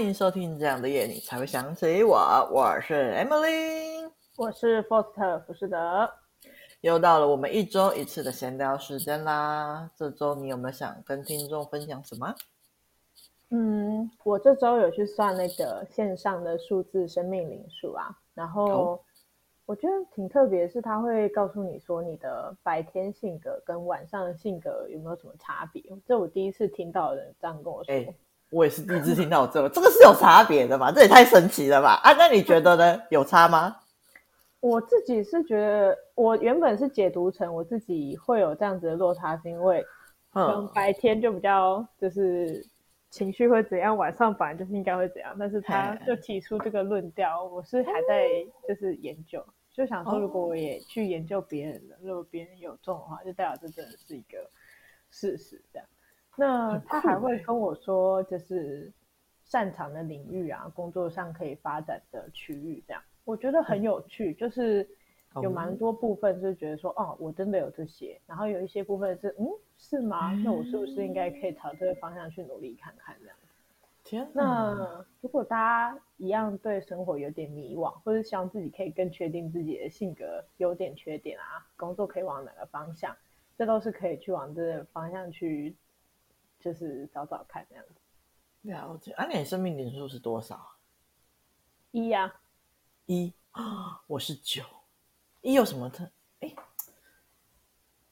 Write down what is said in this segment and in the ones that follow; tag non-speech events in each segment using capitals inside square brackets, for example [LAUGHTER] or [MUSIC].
欢迎收听这样的夜，你才会想起我。我是 Emily，我是 Foster 福士德。又到了我们一周一次的闲聊时间啦。这周你有没有想跟听众分享什么？嗯，我这周有去算那个线上的数字生命灵数啊，然后我觉得挺特别，是他会告诉你说你的白天性格跟晚上的性格有没有什么差别。这我第一次听到的人这样跟我说。欸我也是第一次听到这个，这个是有差别的嘛？这也太神奇了吧！啊，那你觉得呢？有差吗？我自己是觉得，我原本是解读成我自己会有这样子的落差，是因为可能白天就比较就是情绪会怎样，晚上反正就是应该会怎样。但是他就提出这个论调，我是还在就是研究，就想说如果我也去研究别人的，如果别人有中的话，就代表这真的是一个事实，这样。那他还会跟我说，就是擅长的领域啊，工作上可以发展的区域，这样我觉得很有趣。就是有蛮多部分是觉得说，哦，我真的有这些，然后有一些部分是，嗯，是吗？那我是不是应该可以朝这个方向去努力看看这样？天哪，那如果大家一样对生活有点迷惘，或者希望自己可以更确定自己的性格优点缺点啊，工作可以往哪个方向，这都是可以去往这个方向去。就是找找看这样子。了解。啊，你生命点数是多少？一呀、啊。一啊，我是九。一有什么特？哎，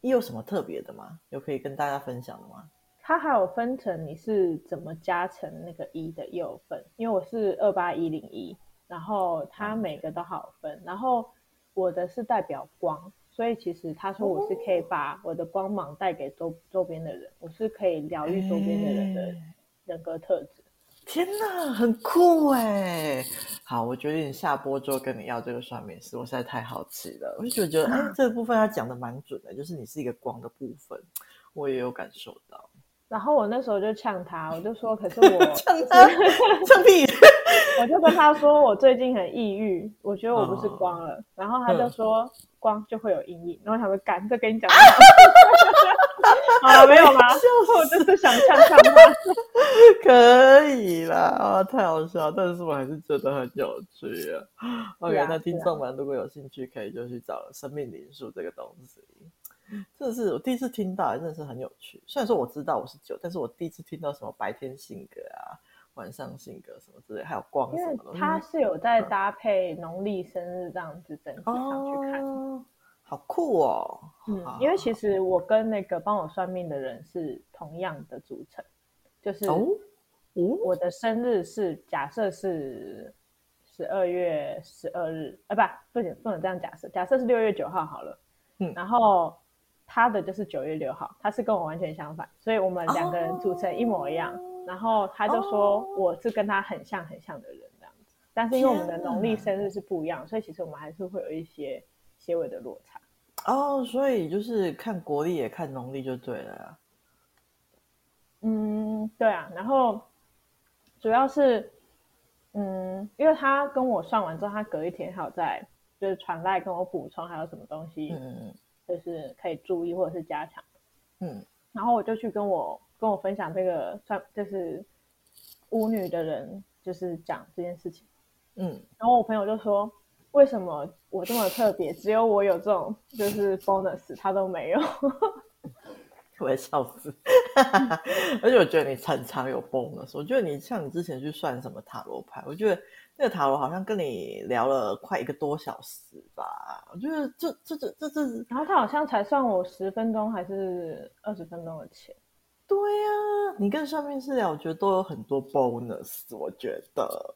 一有什么特别的吗？有可以跟大家分享的吗？它还有分成你是怎么加成那个一的又分，因为我是二八一零一，然后它每个都好分，然后我的是代表光。所以其实他说我是可以把我的光芒带给周周边的人，我是可以疗愈周边的人的人格特质。天哪，很酷哎！好，我决定下播之后跟你要这个算命师，我实在太好奇了。我就觉得，哎，这个部分他讲的蛮准的，就是你是一个光的部分，我也有感受到。然后我那时候就呛他，我就说，可是我呛他，呛屁！[LAUGHS] 我就跟他说，我最近很抑郁，我觉得我不是光了。哦、然后他就说。光就会有阴影，然后想说干，这跟你讲，[LAUGHS] 好了没有吗？我就是想呛呛他，[LAUGHS] 可以啦，啊，太好笑，但是我还是觉得很有趣啊。OK，那听众们如果有兴趣，可以就去找生命灵数这个东西，这是我第一次听到，真的是很有趣。虽然说我知道我是九，但是我第一次听到什么白天性格啊。晚上性格什么之类，还有光什么的，因为它是有在搭配农历生日这样子整体上去看，哦，好酷哦。嗯，因为其实我跟那个帮我算命的人是同样的组成，就是哦，我的生日是假设是十二月十二日，啊，不，不行，不能这样假设，假设是六月九号好了，嗯，然后他的就是九月六号，他是跟我完全相反，所以我们两个人组成一模一样。哦然后他就说我是跟他很像很像的人这样子，但是因为我们的农历生日是不一样，所以其实我们还是会有一些些微的落差。哦，所以就是看国历也看农历就对了啊。嗯，对啊。然后主要是，嗯，因为他跟我算完之后，他隔一天还有在就是传来跟我补充还有什么东西，嗯，就是可以注意或者是加强。嗯，然后我就去跟我。跟我分享这个算就是巫女的人，就是讲这件事情，嗯，然后我朋友就说，为什么我这么特别，只有我有这种就是 bonus，他都没有，[LAUGHS] 我也笑死，[LAUGHS] 而且我觉得你常常有 bonus，我觉得你像你之前去算什么塔罗牌，我觉得那个塔罗好像跟你聊了快一个多小时吧，我觉得这这这这这，然后他好像才算我十分钟还是二十分钟的钱。对呀、啊，你跟上面师聊，我觉得都有很多 bonus。我觉得，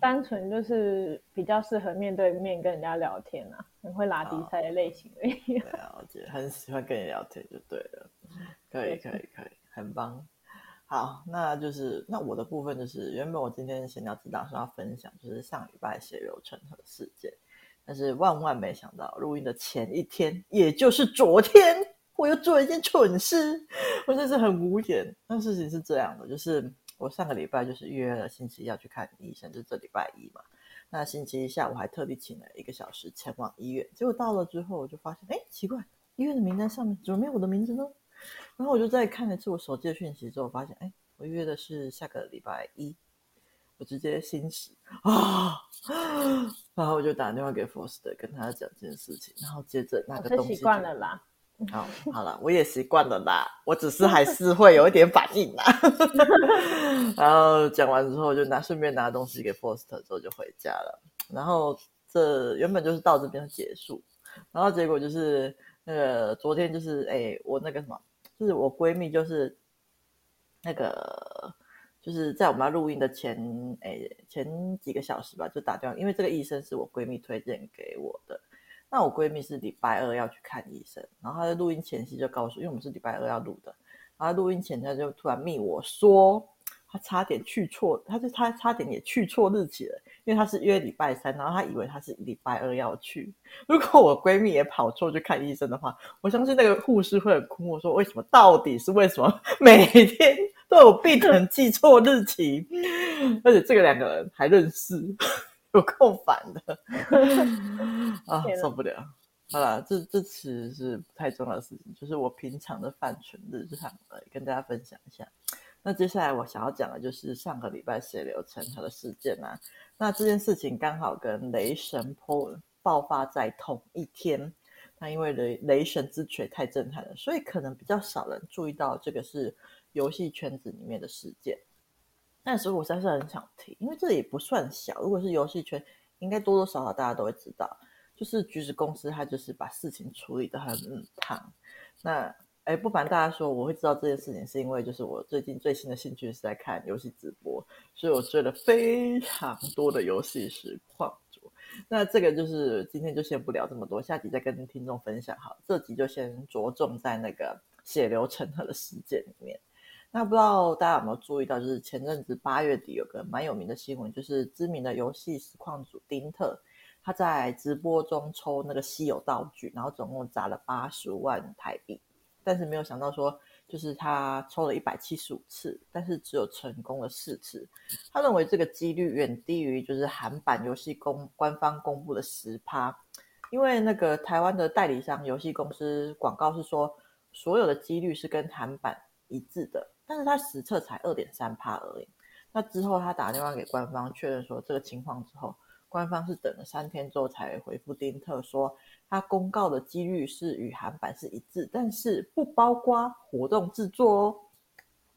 单纯就是比较适合面对面跟人家聊天啊，很会拉低赛的类型而已。对啊，我觉得很喜欢跟你聊天就对了。可以，可以，可以，很棒。好，那就是那我的部分就是，原本我今天闲聊只打算要分享，就是上礼拜血流成河事件，但是万万没想到，录音的前一天，也就是昨天。我又做了一件蠢事，我真是很无言。那事情是这样的，就是我上个礼拜就是预约了星期一要去看医生，就这礼拜一嘛。那星期一下午还特地请了一个小时前往医院，结果到了之后我就发现，哎，奇怪，医院的名单上面怎么没有我的名字呢？然后我就再看了一次我手机的讯息之后，发现，哎，我约的是下个礼拜一。我直接心死啊！[GASPS] 然后我就打电话给 Foster，跟他讲这件事情，然后接着那个东西习惯了啦。好，好了，我也习惯了啦，我只是还是会有一点反应啦。[LAUGHS] 然后讲完之后，就拿顺便拿东西给 Foster，之后就回家了。然后这原本就是到这边结束，然后结果就是那个昨天就是哎，我那个什么，就是我闺蜜就是那个。就是在我们要录音的前诶前几个小时吧，就打电话，因为这个医生是我闺蜜推荐给我的。那我闺蜜是礼拜二要去看医生，然后她在录音前夕就告诉，因为我们是礼拜二要录的，然后录音前她就突然密我说，她差点去错，他就他差点也去错日期了，因为他是约礼拜三，然后他以为他是礼拜二要去。[LAUGHS] 如果我闺蜜也跑错去看医生的话，我相信那个护士会很哭。我，说为什么？到底是为什么？每天。都有病人记错日期，[LAUGHS] 而且这个两个人还认识，有够烦的 [LAUGHS] 啊，受不了！好了，这这其实是不太重要的事情，就是我平常的犯蠢日常来跟大家分享一下。那接下来我想要讲的就是上个礼拜血流成河的事件啊。那这件事情刚好跟雷神破爆发在同一天，那因为雷雷神之锤太震撼了，所以可能比较少人注意到这个是。游戏圈子里面的事件，但是我实在是很想提，因为这也不算小。如果是游戏圈，应该多多少少大家都会知道，就是橘子公司它就是把事情处理得很烫。那哎，不瞒大家说，我会知道这件事情，是因为就是我最近最新的兴趣是在看游戏直播，所以我追了非常多的游戏实况主。那这个就是今天就先不聊这么多，下集再跟听众分享。好，这集就先着重在那个血流成河的事件里面。那不知道大家有没有注意到，就是前阵子八月底有个蛮有名的新闻，就是知名的游戏实况主丁特，他在直播中抽那个稀有道具，然后总共砸了八十万台币，但是没有想到说，就是他抽了一百七十五次，但是只有成功了四次。他认为这个几率远低于就是韩版游戏公官方公布的十趴，因为那个台湾的代理商游戏公司广告是说，所有的几率是跟韩版一致的。但是他实测才二点三趴而已。那之后他打电话给官方确认说这个情况之后，官方是等了三天之后才回复丁特说，他公告的几率是与韩版是一致，但是不包括活动制作哦。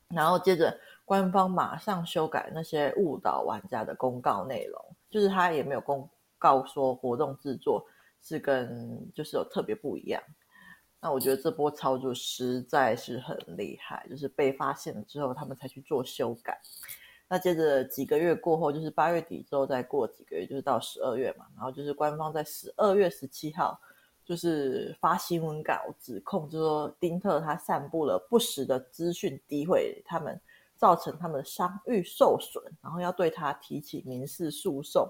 然后接着官方马上修改那些误导玩家的公告内容，就是他也没有公告说活动制作是跟就是有特别不一样。那我觉得这波操作实在是很厉害，就是被发现了之后，他们才去做修改。那接着几个月过后，就是八月底之后，再过几个月，就是到十二月嘛。然后就是官方在十二月十七号，就是发新闻稿指控，就是说丁特他散布了不实的资讯，诋毁他们，造成他们的商誉受损，然后要对他提起民事诉讼。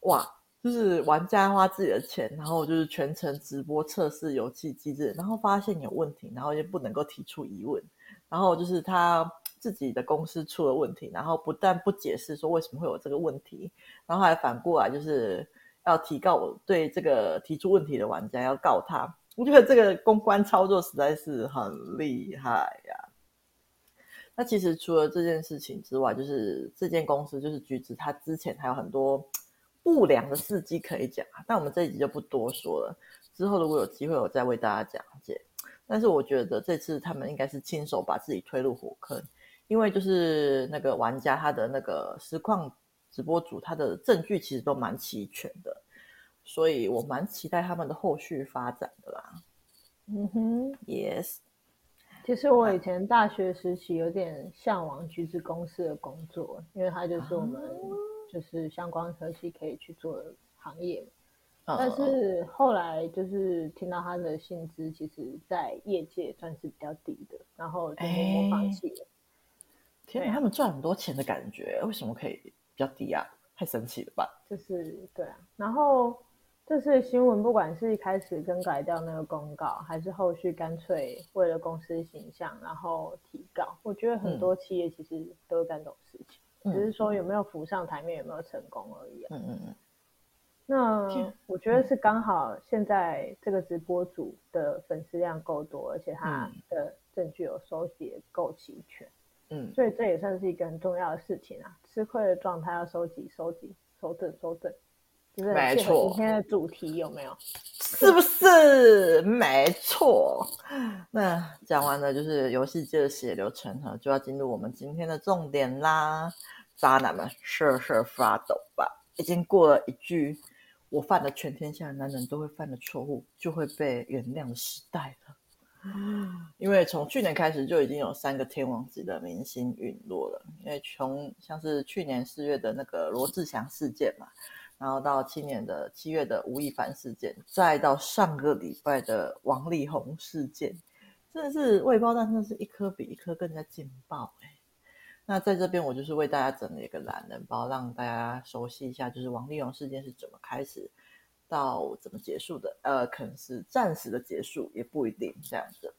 哇！就是玩家花自己的钱，然后就是全程直播测试游戏机制，然后发现有问题，然后就不能够提出疑问，然后就是他自己的公司出了问题，然后不但不解释说为什么会有这个问题，然后还反过来就是要提告我对这个提出问题的玩家要告他，我觉得这个公关操作实在是很厉害呀。那其实除了这件事情之外，就是这间公司就是橘子，他之前还有很多。不良的事迹可以讲，但我们这一集就不多说了。之后如果有机会，我再为大家讲解。但是我觉得这次他们应该是亲手把自己推入火坑，因为就是那个玩家他的那个实况直播组，他的证据其实都蛮齐全的，所以我蛮期待他们的后续发展的啦。嗯哼，Yes。其实我以前大学时期有点向往橘子公司的工作，因为他就是我们。就是相关科系可以去做的行业，但是后来就是听到他的薪资，其实，在业界算是比较低的，然后就默默放弃了。天哪，他们赚很多钱的感觉，为什么可以比较低啊？太神奇了吧！就是对啊，然后这次新闻，不管是一开始更改掉那个公告，还是后续干脆为了公司形象然后提告，我觉得很多企业其实都会干这种事情。只是说有没有浮上台面，有没有成功而已啊。嗯嗯嗯。那我觉得是刚好现在这个直播主的粉丝量够多，而且他的证据有收集够齐全，嗯，所以这也算是一个很重要的事情啊。吃亏的状态要收集、收集、收正、收正，就是很适合今天的主题有没有？是不是？没错。那讲完了就是游戏界的血流成河，就要进入我们今天的重点啦。渣男们瑟瑟发抖吧！已经过了一句“我犯了全天下男人都会犯的错误，就会被原谅”的时代了。因为从去年开始就已经有三个天王级的明星陨落了。因为从像是去年四月的那个罗志祥事件嘛，然后到今年的七月的吴亦凡事件，再到上个礼拜的王力宏事件，真的是未爆弹，真的是一颗比一颗更加劲爆哎。那在这边，我就是为大家整理一个懒人包，让大家熟悉一下，就是王力宏事件是怎么开始到怎么结束的。呃，可能是暂时的结束，也不一定这样子。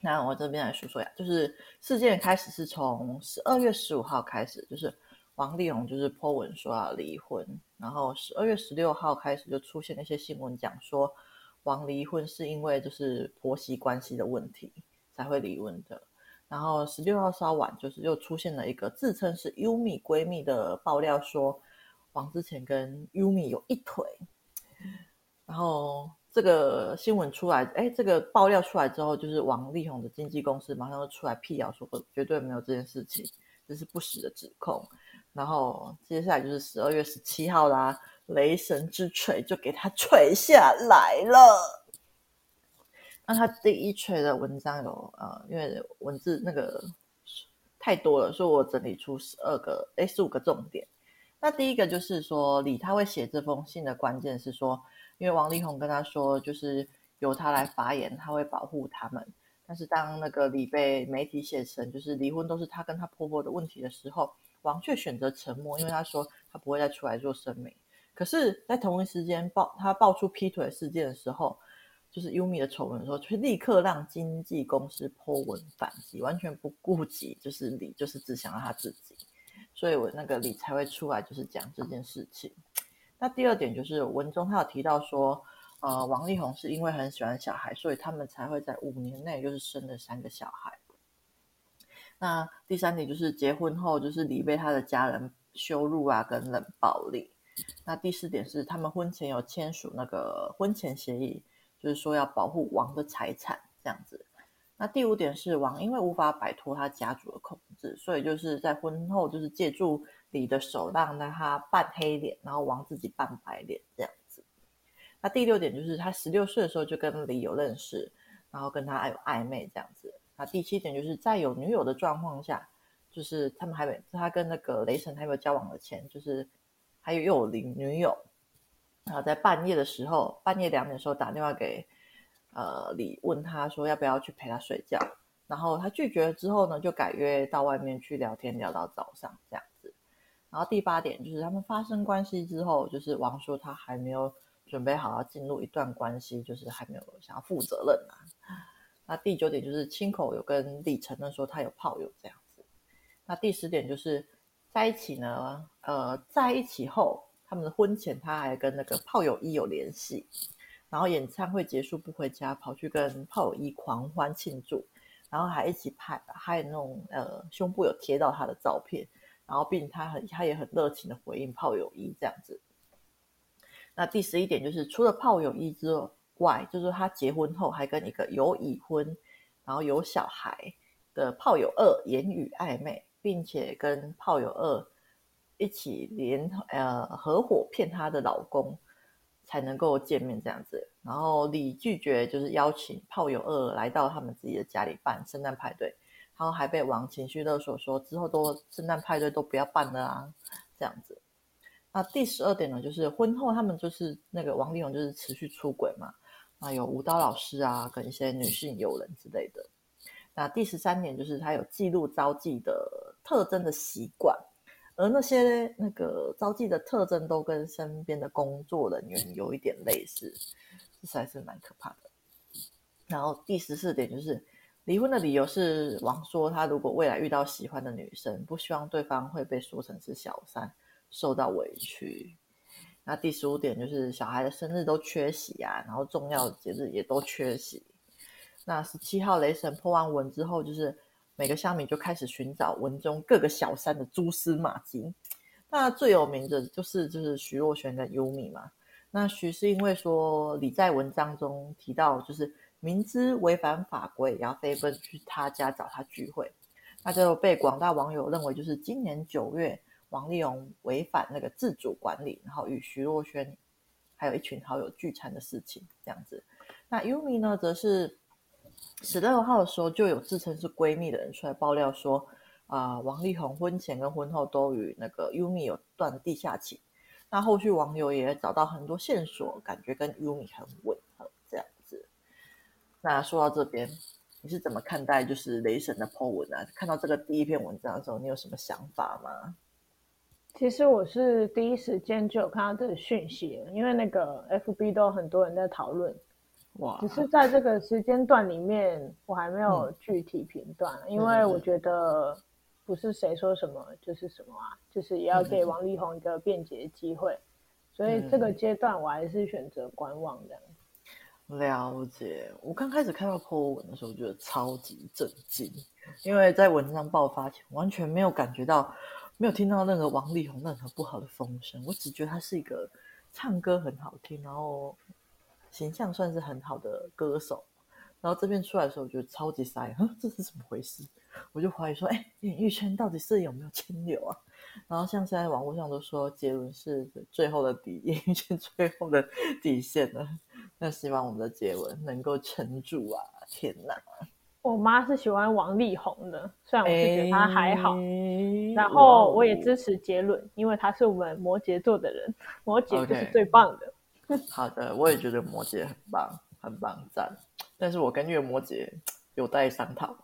那我这边来说说呀，就是事件开始是从十二月十五号开始，就是王力宏就是 po 文说要离婚，然后十二月十六号开始就出现了一些新闻，讲说王离婚是因为就是婆媳关系的问题才会离婚的。然后十六号稍晚，就是又出现了一个自称是优米闺蜜的爆料，说王之前跟优米有一腿。然后这个新闻出来，哎，这个爆料出来之后，就是王力宏的经纪公司马上就出来辟谣说，绝对没有这件事情，这是不实的指控。然后接下来就是十二月十七号啦，雷神之锤就给他锤下来了。那他第一锤的文章有呃，因为文字那个太多了，所以我整理出十二个，诶，十五个重点。那第一个就是说，李他会写这封信的关键是说，因为王力宏跟他说，就是由他来发言，他会保护他们。但是当那个李被媒体写成就是离婚都是他跟他婆婆的问题的时候，王却选择沉默，因为他说他不会再出来做声明。可是，在同一时间爆他爆出劈腿事件的时候。就是优米的丑闻的时候，却立刻让经纪公司 po 文反击，完全不顾及就是李，就是只想要他自己，所以我那个李才会出来就是讲这件事情。那第二点就是文中他有提到说，呃，王力宏是因为很喜欢小孩，所以他们才会在五年内就是生了三个小孩。那第三点就是结婚后就是李被他的家人羞辱啊跟冷暴力。那第四点是他们婚前有签署那个婚前协议。就是说要保护王的财产这样子。那第五点是王因为无法摆脱他家族的控制，所以就是在婚后就是借助李的手让他扮黑脸，然后王自己扮白脸这样子。那第六点就是他十六岁的时候就跟李有认识，然后跟他有暧昧这样子。那第七点就是在有女友的状况下，就是他们还没他跟那个雷神还没有交往的前，就是还有又有领女友。然后在半夜的时候，半夜两点的时候打电话给呃李，问他说要不要去陪他睡觉。然后他拒绝了之后呢，就改约到外面去聊天，聊到早上这样。然后第八点就是他们发生关系之后，就是王说他还没有准备好要进入一段关系，就是还没有想要负责任啊。那第九点就是亲口有跟李承认说他有炮友这样子。那第十点就是在一起呢，呃，在一起后。他们的婚前，他还跟那个炮友一有联系，然后演唱会结束不回家，跑去跟炮友一狂欢庆祝，然后还一起拍，还有那种呃胸部有贴到他的照片，然后并他很他也很热情的回应炮友一这样子。那第十一点就是，除了炮友一之外，就是他结婚后还跟一个有已婚，然后有小孩的炮友二言语暧昧，并且跟炮友二。一起联呃合伙骗她的老公才能够见面这样子，然后李拒绝就是邀请炮友二来到他们自己的家里办圣诞派对，然后还被王情绪勒索说之后都圣诞派对都不要办了啊这样子。那第十二点呢，就是婚后他们就是那个王力宏就是持续出轨嘛，那有舞蹈老师啊跟一些女性友人之类的。那第十三点就是他有记录招妓的特征的习惯。而那些那个招妓的特征都跟身边的工作人员有一点类似，这还是蛮可怕的。然后第十四点就是离婚的理由是王说他如果未来遇到喜欢的女生，不希望对方会被说成是小三，受到委屈。那第十五点就是小孩的生日都缺席啊，然后重要的节日也都缺席。那十七号雷神破完文之后就是。每个乡民就开始寻找文中各个小三的蛛丝马迹。那最有名的就是就是徐若瑄跟优米嘛。那徐是因为说李在文章中提到，就是明知违反法规也要飞奔去他家找他聚会，那就被广大网友认为就是今年九月王力宏违反那个自主管理，然后与徐若瑄还有一群好友聚餐的事情这样子。那 Umi 呢，则是十六号的时候就有自称是闺蜜的人出来爆料说。啊、呃，王力宏婚前跟婚后都与那个 Umi 有断地下情。那后续网友也找到很多线索，感觉跟 Umi 很吻。那说到这边，你是怎么看待就是雷神的 po 文啊？看到这个第一篇文章的时候，你有什么想法吗？其实我是第一时间就有看到这个讯息，因为那个 FB 都有很多人在讨论。哇！只是在这个时间段里面，我还没有具体评断，嗯、因为我觉得。不是谁说什么就是什么啊，就是也要给王力宏一个辩解的机会，嗯、所以这个阶段我还是选择观望这样子。了解，我刚开始看到 po 文的时候，我觉得超级震惊，因为在文章爆发前完全没有感觉到，没有听到任何王力宏任何不好的风声，我只觉得他是一个唱歌很好听，然后形象算是很好的歌手。然后这边出来的时候，我觉得超级傻眼，哼，[LAUGHS] 这是怎么回事？我就怀疑说，哎，演艺圈到底是有没有清流啊？然后像现在网络上都说，杰伦是最后的底，演艺圈最后的底线了。那希望我们的杰伦能够撑住啊！天哪！我妈是喜欢王力宏的，虽然我是觉得他还好。然后我也支持杰伦，因为他是我们摩羯座的人，摩羯就是最棒的。Okay. 好的，我也觉得摩羯很棒，很棒，赞。但是我跟月摩羯有待商讨，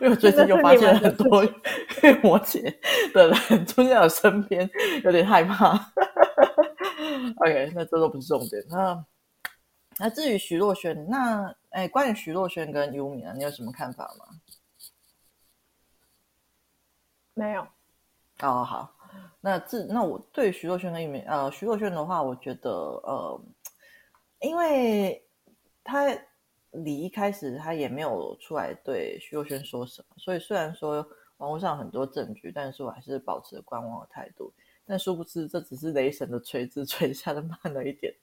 因为我最近又发现很多月摩羯的人出现在我身边，有点害怕。OK，那这都不是重点。那那至于徐若瑄，那哎，关于徐若瑄跟优米啊，你有什么看法吗？没有。哦，好。那自那我对徐若瑄跟优米，呃，徐若瑄的话，我觉得呃，因为他。李一开始他也没有出来对徐若瑄说什么，所以虽然说网络上很多证据，但是我还是保持观望的态度。但殊不知，这只是雷神的锤子 [LAUGHS] 锤下的慢了一点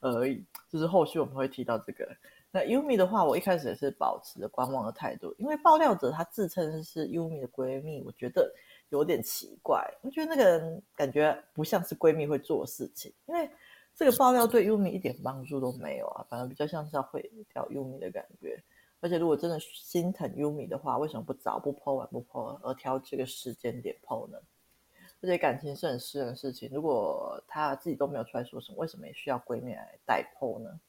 而已。就是后续我们会提到这个。那 Yumi 的话，我一开始也是保持着观望的态度，因为爆料者她自称是 Yumi 的闺蜜，我觉得有点奇怪。我觉得那个人感觉不像是闺蜜会做事情，因为。这个爆料对优米一点帮助都没有啊，反而比较像是要毁掉优米的感觉。而且如果真的心疼优米的话，为什么不早不剖晚不剖而挑这个时间点剖呢？而且感情是很私人的事情，如果他自己都没有出来说什么，为什么也需要闺蜜来代剖呢？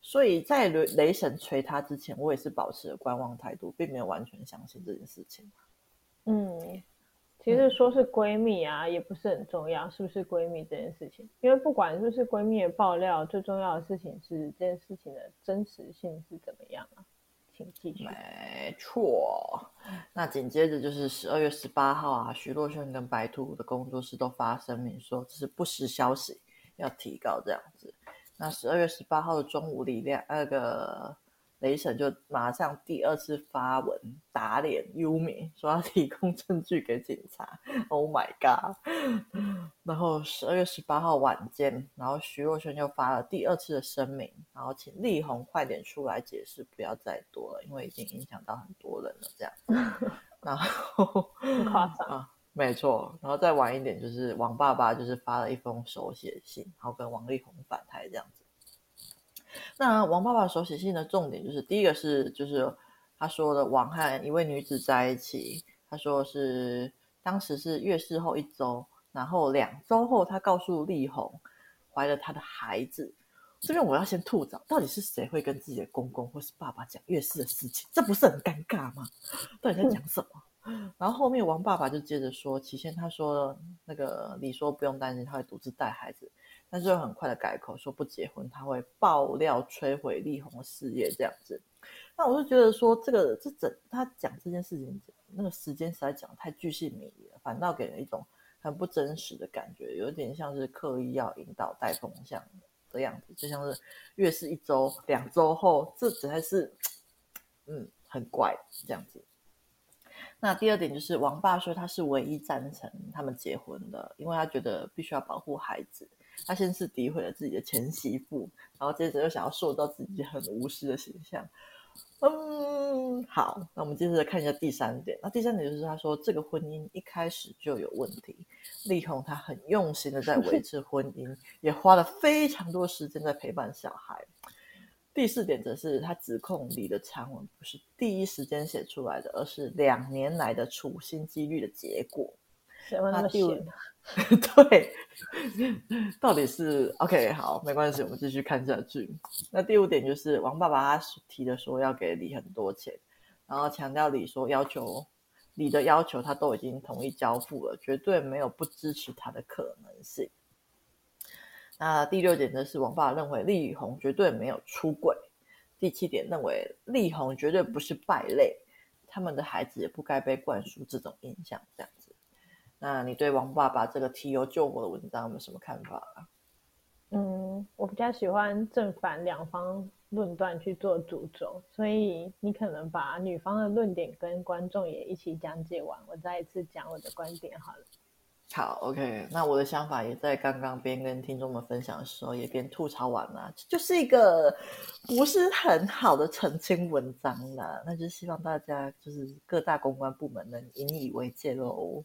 所以在雷雷神锤他之前，我也是保持了观望态度，并没有完全相信这件事情。嗯。其实说是闺蜜啊，也不是很重要，是不是闺蜜这件事情？因为不管是不是闺蜜的爆料，最重要的事情是这件事情的真实性是怎么样啊？请继续。没错，那紧接着就是十二月十八号啊，徐若瑄跟白兔的工作室都发声明说这是不实消息，要提高这样子。那十二月十八号的中午，李亮那个。雷神就马上第二次发文打脸优米，说要提供证据给警察。Oh my god！[LAUGHS] 然后十二月十八号晚间，然后徐若瑄又发了第二次的声明，然后请力宏快点出来解释，不要再多了，因为已经影响到很多人了。这样，[LAUGHS] 然后很夸张啊，没错。然后再晚一点，就是王爸爸就是发了一封手写信，然后跟王力宏反台这样子。那王爸爸手写信的重点就是，第一个是就是他说的王和一位女子在一起，他说是当时是月事后一周，然后两周后他告诉丽红怀了他的孩子。这边我要先吐槽，到底是谁会跟自己的公公或是爸爸讲月事的事情？这不是很尴尬吗？到底在讲什么？嗯、然后后面王爸爸就接着说，起先他说那个李说不用担心，他会独自带孩子。但是又很快的改口说不结婚，他会爆料摧毁力宏的事业这样子。那我就觉得说这个这整他讲这件事情那个时间实在讲太巨细靡遗了，反倒给人一种很不真实的感觉，有点像是刻意要引导带风向的样子，就像是月是一周两周后，这实在是嗯很怪这样子。那第二点就是王爸说他是唯一赞成他们结婚的，因为他觉得必须要保护孩子。他先是诋毁了自己的前媳妇，然后接着又想要塑造自己很无私的形象。嗯，好，那我们接着看一下第三点。那第三点就是他说这个婚姻一开始就有问题。力宏他很用心的在维持婚姻，[LAUGHS] 也花了非常多时间在陪伴小孩。第四点则是他指控李的长文不是第一时间写出来的，而是两年来的处心积虑的结果。那第五，[LAUGHS] 对，到底是 OK 好，没关系，我们继续看下去。那第五点就是王爸爸他提的说要给李很多钱，然后强调李说要求李的要求他都已经同意交付了，绝对没有不支持他的可能性。那第六点呢是王爸爸认为力宏绝对没有出轨。第七点认为力宏绝对不是败类，他们的孩子也不该被灌输这种印象，这样。那你对王爸爸这个提油救火的文章有没有什么看法啊？嗯，我比较喜欢正反两方论断去做主轴，所以你可能把女方的论点跟观众也一起讲解完，我再一次讲我的观点好了。好，OK，那我的想法也在刚刚边跟听众们分享的时候，也边吐槽完了，就是一个不是很好的澄清文章啦。那就希望大家就是各大公关部门能引以为戒喽。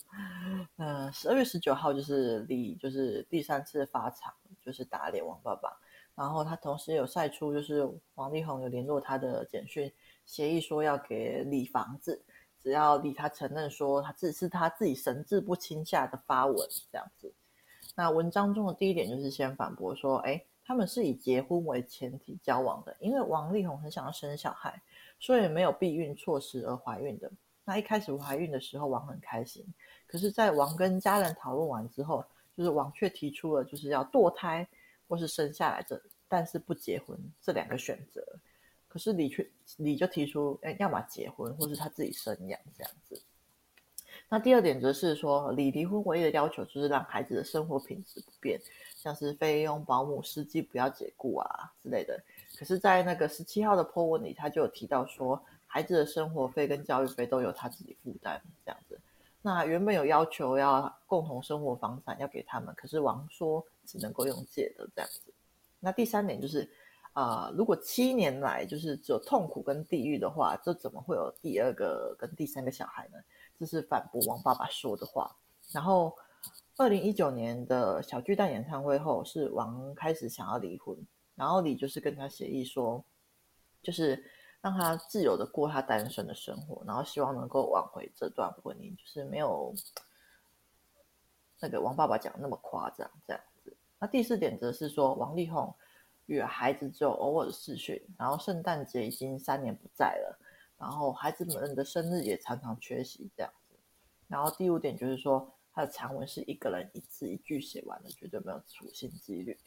嗯，十二月十九号就是李就是第三次发场，就是打脸王爸爸，然后他同时有晒出就是王力宏有联络他的简讯协议，说要给李房子。只要李他承认说他自是他自己神志不清下的发文这样子，那文章中的第一点就是先反驳说，哎，他们是以结婚为前提交往的，因为王力宏很想要生小孩，所以没有避孕措施而怀孕的。那一开始怀孕的时候，王很开心，可是，在王跟家人讨论完之后，就是王却提出了就是要堕胎或是生下来这，但是不结婚这两个选择。可是李却李就提出，哎，要么结婚，或是他自己生养这样子。那第二点则是说，李离婚唯一的要求就是让孩子的生活品质不变，像是费用、保姆、司机不要解雇啊之类的。可是，在那个十七号的 po 文里，他就有提到说，孩子的生活费跟教育费都由他自己负担这样子。那原本有要求要共同生活房产要给他们，可是王说只能够用借的这样子。那第三点就是。啊、如果七年来就是只有痛苦跟地狱的话，这怎么会有第二个跟第三个小孩呢？这是反驳王爸爸说的话。然后，二零一九年的小巨蛋演唱会后，是王开始想要离婚，然后李就是跟他协议说，就是让他自由的过他单身的生活，然后希望能够挽回这段婚姻，就是没有那个王爸爸讲那么夸张这样子。那第四点则是说王力宏。与孩子只有偶尔的视讯，然后圣诞节已经三年不在了，然后孩子们的生日也常常缺席这样子。然后第五点就是说，他的长文是一个人一字一句写完的，绝对没有处心积虑。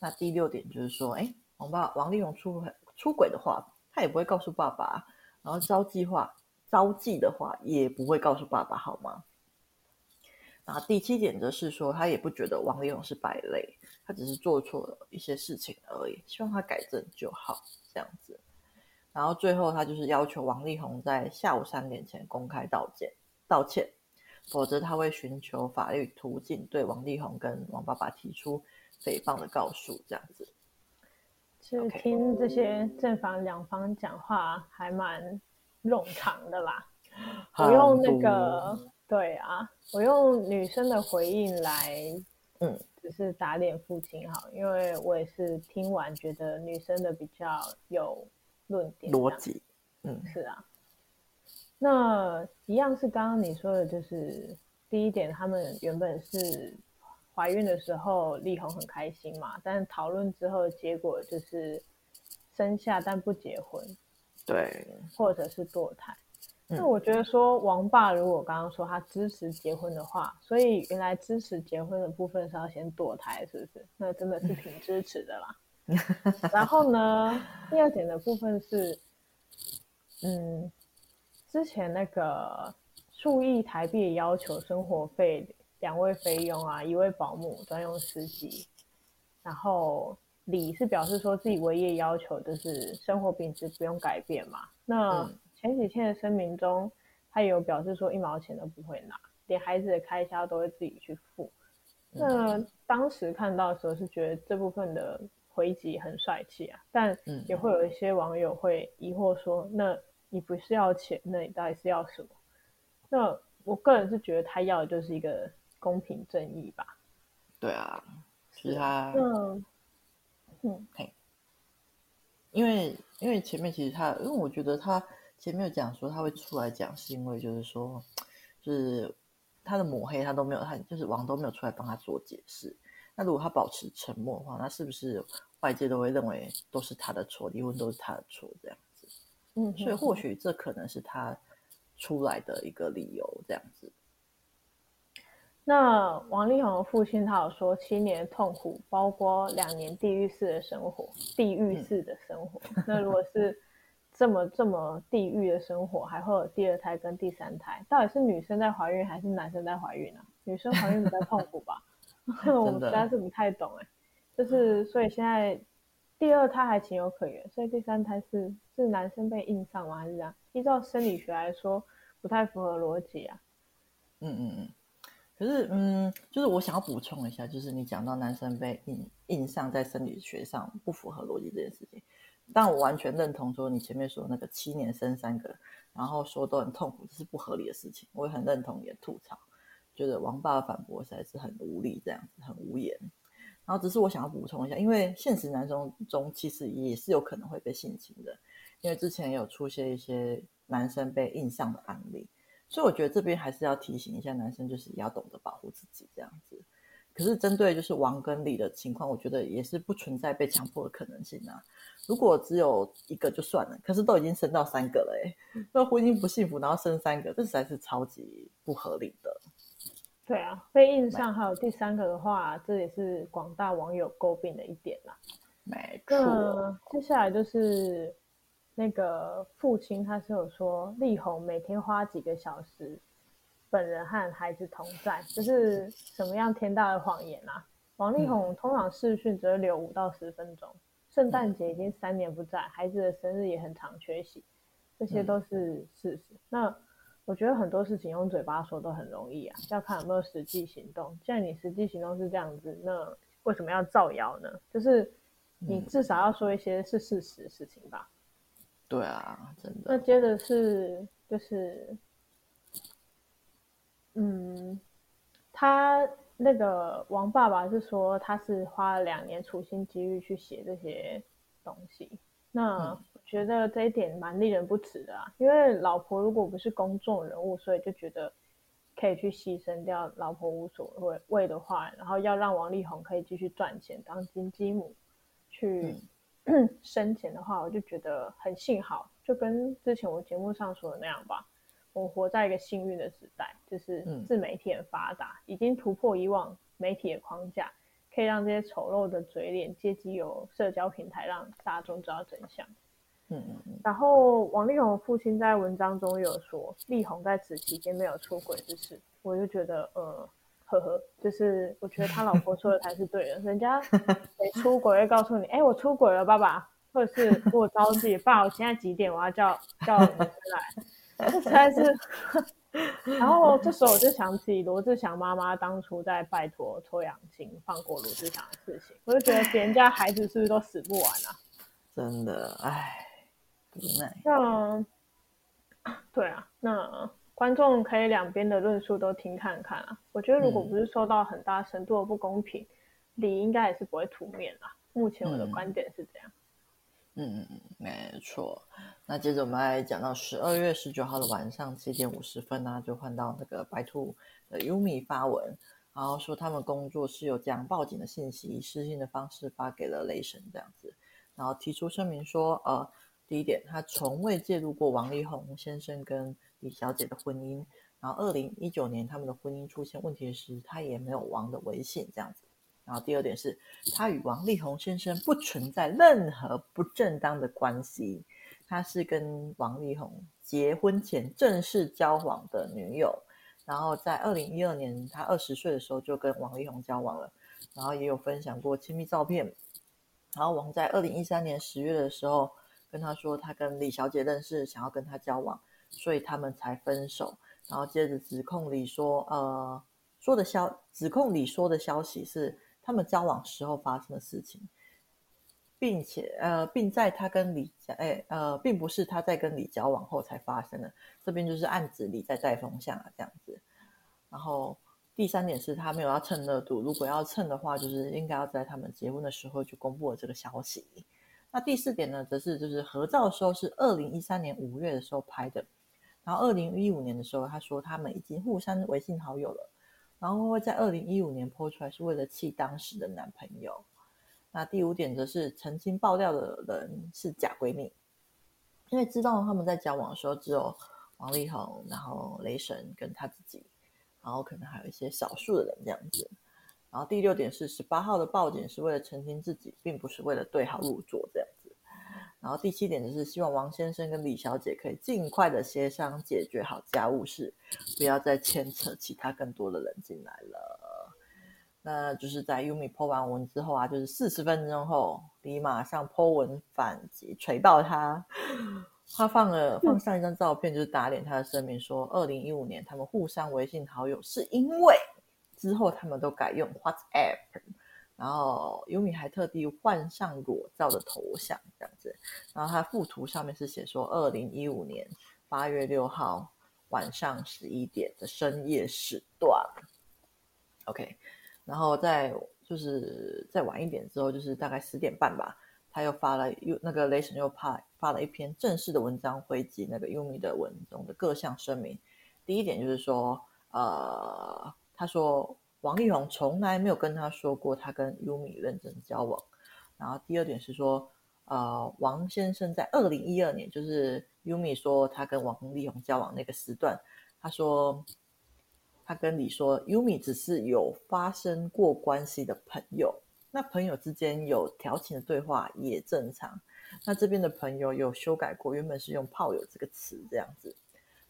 那第六点就是说，哎，王爸王力宏出出轨的话，他也不会告诉爸爸，然后招计划招妓的话，也不会告诉爸爸，好吗？然后第七点则是说，他也不觉得王力宏是败类，他只是做错了一些事情而已，希望他改正就好，这样子。然后最后他就是要求王力宏在下午三点前公开道歉，道歉，否则他会寻求法律途径对王力宏跟王爸爸提出诽谤的告诉，这样子。其实听这些正反两方讲话还蛮冗长的啦，不用那个。对啊，我用女生的回应来，嗯，只是打脸父亲哈，因为我也是听完觉得女生的比较有论点逻辑，嗯，是啊。那一样是刚刚你说的，就是第一点，他们原本是怀孕的时候，丽红很开心嘛，但讨论之后的结果就是生下但不结婚，对，或者是堕胎。那我觉得说，王爸如果刚刚说他支持结婚的话，所以原来支持结婚的部分是要先堕胎，是不是？那真的是挺支持的啦。[LAUGHS] 然后呢，第二点的部分是，嗯，之前那个数亿台币要求生活费两位费用啊，一位保姆专用司机，然后李是表示说自己唯一的要求就是生活品质不用改变嘛。那。嗯前几天的声明中，他也有表示说一毛钱都不会拿，连孩子的开销都会自己去付。那当时看到的时候是觉得这部分的回击很帅气啊，但也会有一些网友会疑惑说：“那你不是要钱，那你到底是要什么？”那我个人是觉得他要的就是一个公平正义吧。对啊，是他。嗯嗯，嘿，因为因为前面其实他，因为我觉得他前面有讲说他会出来讲，是因为就是说，就是。他的抹黑他都没有，他就是王都没有出来帮他做解释。那如果他保持沉默的话，那是不是外界都会认为都是他的错，离婚都是他的错这样子？嗯，所以或许这可能是他出来的一个理由这样子。那王力宏的父亲他有说，七年的痛苦包括两年地狱式的生活，地狱式的生活。嗯、那如果是。这么这么地狱的生活，还会有第二胎跟第三胎，到底是女生在怀孕还是男生在怀孕呢、啊？女生怀孕比较痛苦吧？[LAUGHS] 我们实在是不太懂哎。就是所以现在第二胎还情有可原，所以第三胎是是男生被硬上吗？还是这样？依照生理学来说，不太符合逻辑啊。嗯嗯嗯。可是嗯，就是我想要补充一下，就是你讲到男生被印印上，在生理学上不符合逻辑这件事情。但我完全认同说你前面说那个七年生三个，然后说都很痛苦，这是不合理的事情。我也很认同你的吐槽，觉得王爸反驳实在是很无力，这样子很无言。然后只是我想要补充一下，因为现实男生中其实也是有可能会被性侵的，因为之前有出现一些男生被印上的案例，所以我觉得这边还是要提醒一下男生，就是也要懂得保护自己这样子。可是针对就是王跟李的情况，我觉得也是不存在被强迫的可能性啊。如果只有一个就算了，可是都已经生到三个了，哎，那婚姻不幸福，然后生三个，这实在是超级不合理的。对啊，被印上还有第三个的话，这也是广大网友诟病的一点啦。没错。接下来就是那个父亲，他是有说力宏每天花几个小时。本人和孩子同在，这是什么样天大的谎言啊！王力宏通常视讯只会留五到十分钟，圣诞节已经三年不在，孩子的生日也很常缺席，这些都是事实。那我觉得很多事情用嘴巴说都很容易啊，要看有没有实际行动。既然你实际行动是这样子，那为什么要造谣呢？就是你至少要说一些是事实的事情吧。对啊，真的。那接着是就是。嗯，他那个王爸爸是说他是花了两年处心积虑去写这些东西，那我觉得这一点蛮令人不齿的啊。因为老婆如果不是公众人物，所以就觉得可以去牺牲掉老婆无所谓的话，然后要让王力宏可以继续赚钱当金鸡母去 [CLEARS THROAT] 生前的话，我就觉得很幸好，就跟之前我节目上说的那样吧。我活在一个幸运的时代，就是自媒体很发达，嗯、已经突破以往媒体的框架，可以让这些丑陋的嘴脸借机由社交平台让大众知道真相。嗯嗯嗯。然后王力宏的父亲在文章中有说，力宏在此期间没有出轨之事，我就觉得，呃，呵呵，就是我觉得他老婆说的才是对的，人家 [LAUGHS] 谁出轨会告诉你，哎，我出轨了，爸爸，或者是我着急，爸，我现在几点，我要叫叫女生来。这实在是，然后这时候我就想起罗志祥妈妈当初在拜托周扬青放过罗志祥的事情，我就觉得别人家孩子是不是都死不完啊？真的，唉，无奈。那对啊，那观众可以两边的论述都听看看啊。我觉得如果不是受到很大程度的不公平，理、嗯、应该也是不会出面啦。目前我的观点是这样。嗯嗯嗯，没错。那接着我们来讲到十二月十九号的晚上七点五十分呢、啊，就换到那个白兔的 Yumi 发文，然后说他们工作室有将报警的信息以私信的方式发给了雷神这样子，然后提出声明说，呃，第一点，他从未介入过王力宏先生跟李小姐的婚姻，然后二零一九年他们的婚姻出现问题时，他也没有王的微信这样子，然后第二点是，他与王力宏先生不存在任何不正当的关系。他是跟王力宏结婚前正式交往的女友，然后在二零一二年他二十岁的时候就跟王力宏交往了，然后也有分享过亲密照片。然后王在二零一三年十月的时候跟他说，他跟李小姐认识，想要跟他交往，所以他们才分手。然后接着指控里说，呃，说的消指控里说的消息是他们交往时候发生的事情，并且呃，并在他跟李，哎呃，并不是他在跟李交往后才发生的。这边就是暗子里在带风向啊，这样子。然后第三点是他没有要蹭热度，如果要蹭的话，就是应该要在他们结婚的时候就公布了这个消息。那第四点呢，则是就是合照的时候是二零一三年五月的时候拍的。然后，二零一五年的时候，他说他们已经互删微信好友了。然后会在二零一五年 po 出来，是为了气当时的男朋友。那第五点则是曾经爆料的人是假闺蜜，因为知道他们在交往的时候只有王力宏，然后雷神跟他自己，然后可能还有一些少数的人这样子。然后第六点是十八号的报警是为了澄清自己，并不是为了对号入座这样。然后第七点就是希望王先生跟李小姐可以尽快的协商解决好家务事，不要再牵扯其他更多的人进来了。那就是在 Yumi po 完文之后啊，就是四十分钟后，李马上 po 文反击，锤爆他。他放了放上一张照片，就是打脸他的声明说，二零一五年他们互相微信好友是因为之后他们都改用 WhatsApp。然后优米还特地换上裸照的头像，这样子。然后他附图上面是写说，二零一五年八月六号晚上十一点的深夜时段。OK，然后再就是再晚一点之后，就是大概十点半吧，他又发了又那个雷神又发发了一篇正式的文章，回击那个优米的文中的各项声明。第一点就是说，呃，他说。王力宏从来没有跟他说过他跟优米认真交往。然后第二点是说，呃，王先生在二零一二年，就是优米说他跟王力宏交往那个时段，他说他跟你说，优米只是有发生过关系的朋友，那朋友之间有调情的对话也正常。那这边的朋友有修改过，原本是用炮友这个词这样子。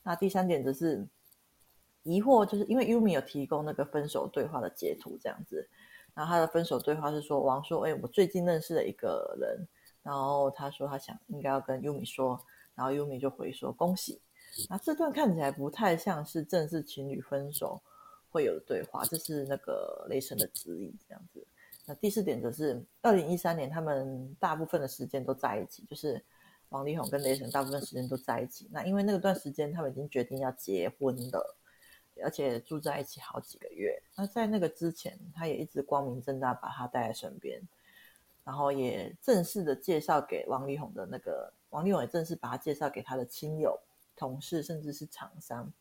那第三点则是。疑惑就是因为 Yumi 有提供那个分手对话的截图这样子，然后他的分手对话是说王说：“哎，我最近认识了一个人，然后他说他想应该要跟 Yumi 说，然后 Yumi 就回说恭喜。”那这段看起来不太像是正式情侣分手会有的对话，这是那个雷神的指引这样子。那第四点则是二零一三年他们大部分的时间都在一起，就是王力宏跟雷神大部分时间都在一起。那因为那段时间他们已经决定要结婚了。而且住在一起好几个月。那在那个之前，他也一直光明正大把他带在身边，然后也正式的介绍给王力宏的那个王力宏也正式把他介绍给他的亲友、同事，甚至是厂商。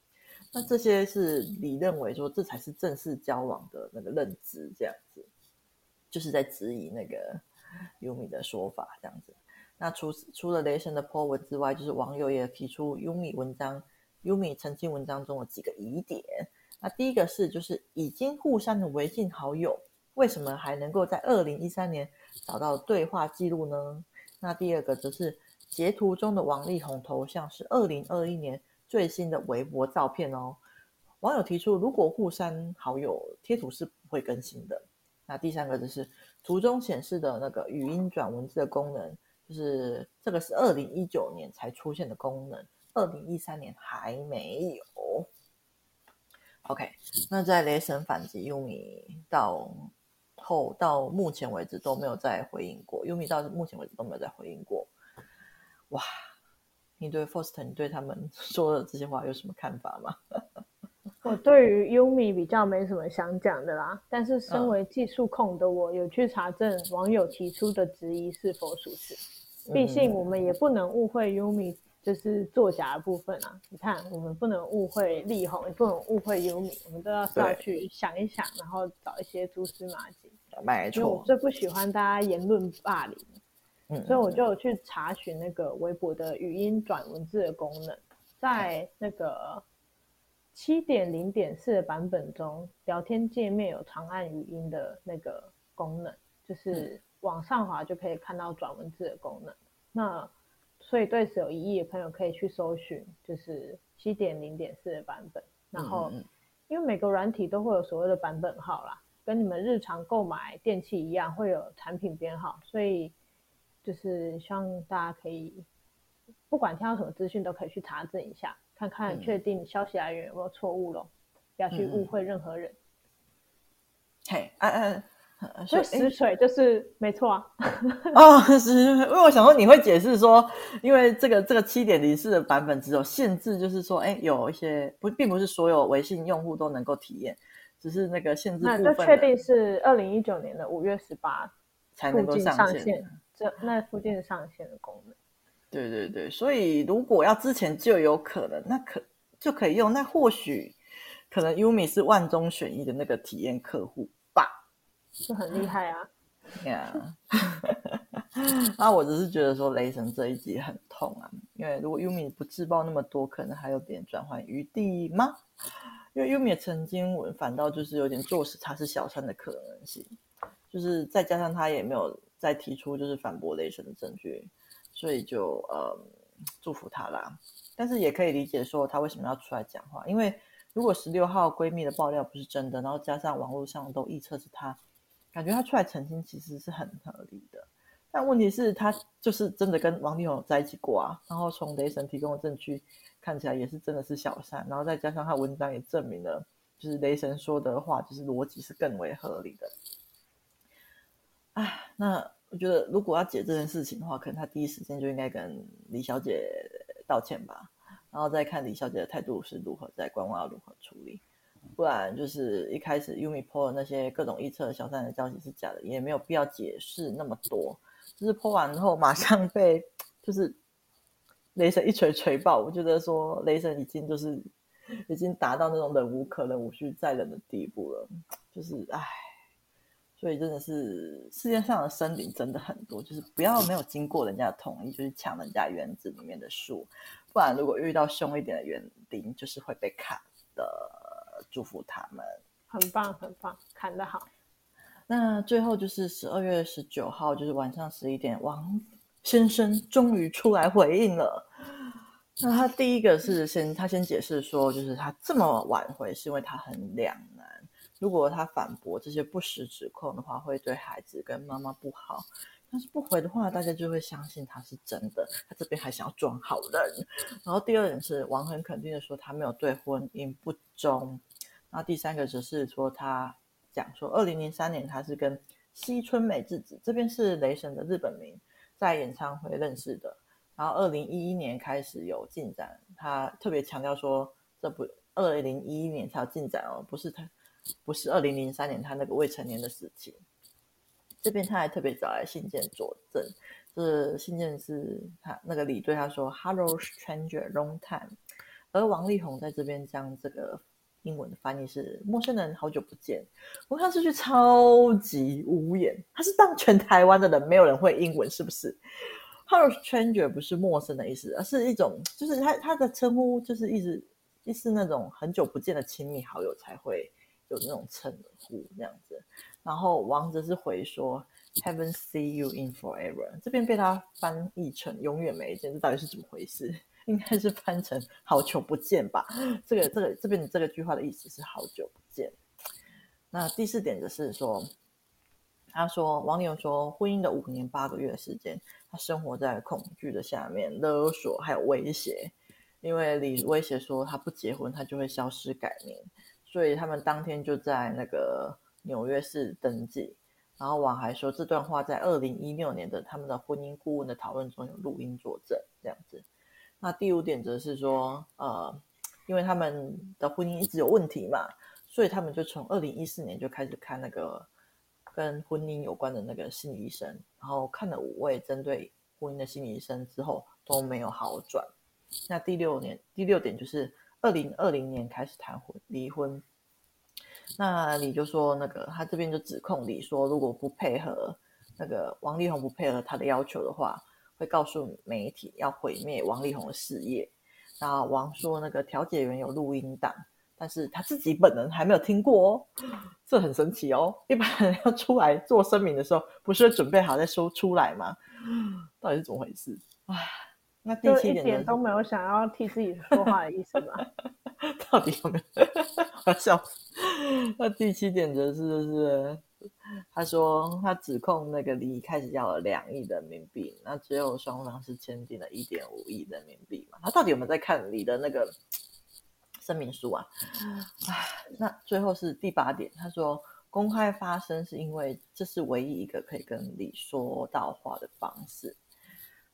那这些是你认为说这才是正式交往的那个认知，这样子，就是在质疑那个 [LAUGHS] 优米的说法，这样子。那除除了雷神的 po 文之外，就是网友也提出优米文章。优米澄清文章中的几个疑点，那第一个是就是已经互删的微信好友，为什么还能够在二零一三年找到对话记录呢？那第二个则是截图中的王力宏头像是二零二一年最新的微博照片哦。网友提出，如果互删好友，贴图是不会更新的。那第三个就是图中显示的那个语音转文字的功能，就是这个是二零一九年才出现的功能。二零一三年还没有。OK，那在雷神反击优米到后到目前为止都没有再回应过，优米到目前为止都没有再回应过。哇，你对 Foster，你对他们 [LAUGHS] 说的这些话有什么看法吗？[LAUGHS] 我对于优米比较没什么想讲的啦，但是身为技术控的我，有去查证网友提出的质疑是否属实。毕竟我们也不能误会优米。就是作假的部分啊！你看，我们不能误会力宏，也不能误会优米，我们都要上去想一想，然后找一些蛛丝马迹。没错，我最不喜欢大家言论霸凌，嗯，所以我就有去查询那个微博的语音转文字的功能，在那个七点零点四的版本中，聊天界面有长按语音的那个功能，就是往上滑就可以看到转文字的功能。那所以对此有疑义的朋友可以去搜寻，就是七点零点四的版本。然后，因为每个软体都会有所谓的版本号啦，跟你们日常购买电器一样，会有产品编号。所以，就是希望大家可以不管听到什么资讯，都可以去查证一下，看看确定消息来源有没有错误咯，不要去误会任何人。嘿，哎哎。所以实锤就是、欸、没错啊。哦，是，因为我想说你会解释说，因为这个这个七点零四的版本只有限制，就是说，哎、欸，有一些不，并不是所有微信用户都能够体验，只是那个限制部分。那就确定是二零一九年的五月十八才能够上线，这那附近上线的功能。对对对，所以如果要之前就有可能，那可就可以用，那或许可能 Yumi 是万中选一的那个体验客户。是很厉害啊！呀，[LAUGHS] 那我只是觉得说雷神这一集很痛啊，因为如果 Umi 不自爆那么多，可能还有点转换余地吗？因为 Umi 曾经我反倒就是有点坐实他是小三的可能性，就是再加上他也没有再提出就是反驳雷神的证据，所以就呃祝福他啦。但是也可以理解说他为什么要出来讲话，因为如果十六号闺蜜的爆料不是真的，然后加上网络上都臆测是他。感觉他出来澄清其实是很合理的，但问题是，他就是真的跟王力宏在一起过啊。然后从雷神提供的证据看起来也是真的是小三，然后再加上他文章也证明了，就是雷神说的话就是逻辑是更为合理的。哎，那我觉得如果要解这件事情的话，可能他第一时间就应该跟李小姐道歉吧，然后再看李小姐的态度是如何，再观望要如何处理。不然就是一开始 Umi po 的那些各种臆测小三的消息是假的，也没有必要解释那么多。就是 p 完之后马上被就是雷神一锤锤爆，我觉得说雷神已经就是已经达到那种忍无可忍、无需再忍的地步了。就是唉，所以真的是世界上的森林真的很多，就是不要没有经过人家的同意就去抢人家园子里面的树，不然如果遇到凶一点的园丁，就是会被砍的。祝福他们，很棒很棒，砍得好。那最后就是十二月十九号，就是晚上十一点，王先生终于出来回应了。那他第一个是先，他先解释说，就是他这么挽回，是因为他很两难。如果他反驳这些不实指控的话，会对孩子跟妈妈不好。但是不回的话，大家就会相信他是真的。他这边还想要装好人。然后第二点是，王很肯定的说，他没有对婚姻不忠。然后第三个则是说，他讲说，二零零三年他是跟西村美智子，这边是雷神的日本名，在演唱会认识的。然后二零一一年开始有进展，他特别强调说，这不二零一一年才有进展哦，不是他，不是二零零三年他那个未成年的事情。这边他还特别找来信件佐证，这信件是他那个李对他说，Hello stranger, long time。而王力宏在这边将这个。英文的翻译是“陌生人，好久不见”。我看这句超级无言，他是当全台湾的人没有人会英文，是不是？“Hello stranger” 不是陌生的意思，而是一种就是他他的称呼就是一直意思那种很久不见的亲密好友才会有那种称呼这样子。然后王则是回说 “Haven't see you in forever”，这边被他翻译成“永远没见”，这到底是怎么回事？应该是翻成“好久不见”吧？这个、这个这边这个句话的意思是“好久不见”。那第四点就是说，他说王力宏说，婚姻的五年八个月的时间，他生活在恐惧的下面，勒索还有威胁，因为李威胁说他不结婚，他就会消失改名，所以他们当天就在那个纽约市登记。然后王还说这段话在二零一六年的他们的婚姻顾问的讨论中有录音作证，这样子。那第五点则是说，呃，因为他们的婚姻一直有问题嘛，所以他们就从二零一四年就开始看那个跟婚姻有关的那个心理医生，然后看了五位针对婚姻的心理医生之后都没有好转。那第六年，第六点就是二零二零年开始谈婚离婚。那你就说，那个他这边就指控你说，如果不配合那个王力宏不配合他的要求的话。会告诉媒体要毁灭王力宏的事业。那王说那个调解员有录音档，但是他自己本人还没有听过哦，这很神奇哦。一般人要出来做声明的时候，不是会准备好再说出来吗？到底是怎么回事？唉，那第七点、一点都没有想要替自己说话的意思吧？[LAUGHS] 到底有没有？[LAUGHS] 我笑死。[LAUGHS] 那第七点则是就是。他说他指控那个李开始要了两亿人民币，那最后双方是签订了一点五亿人民币嘛？他到底有没有在看李的那个声明书啊？唉，那最后是第八点，他说公开发声是因为这是唯一一个可以跟李说到话的方式。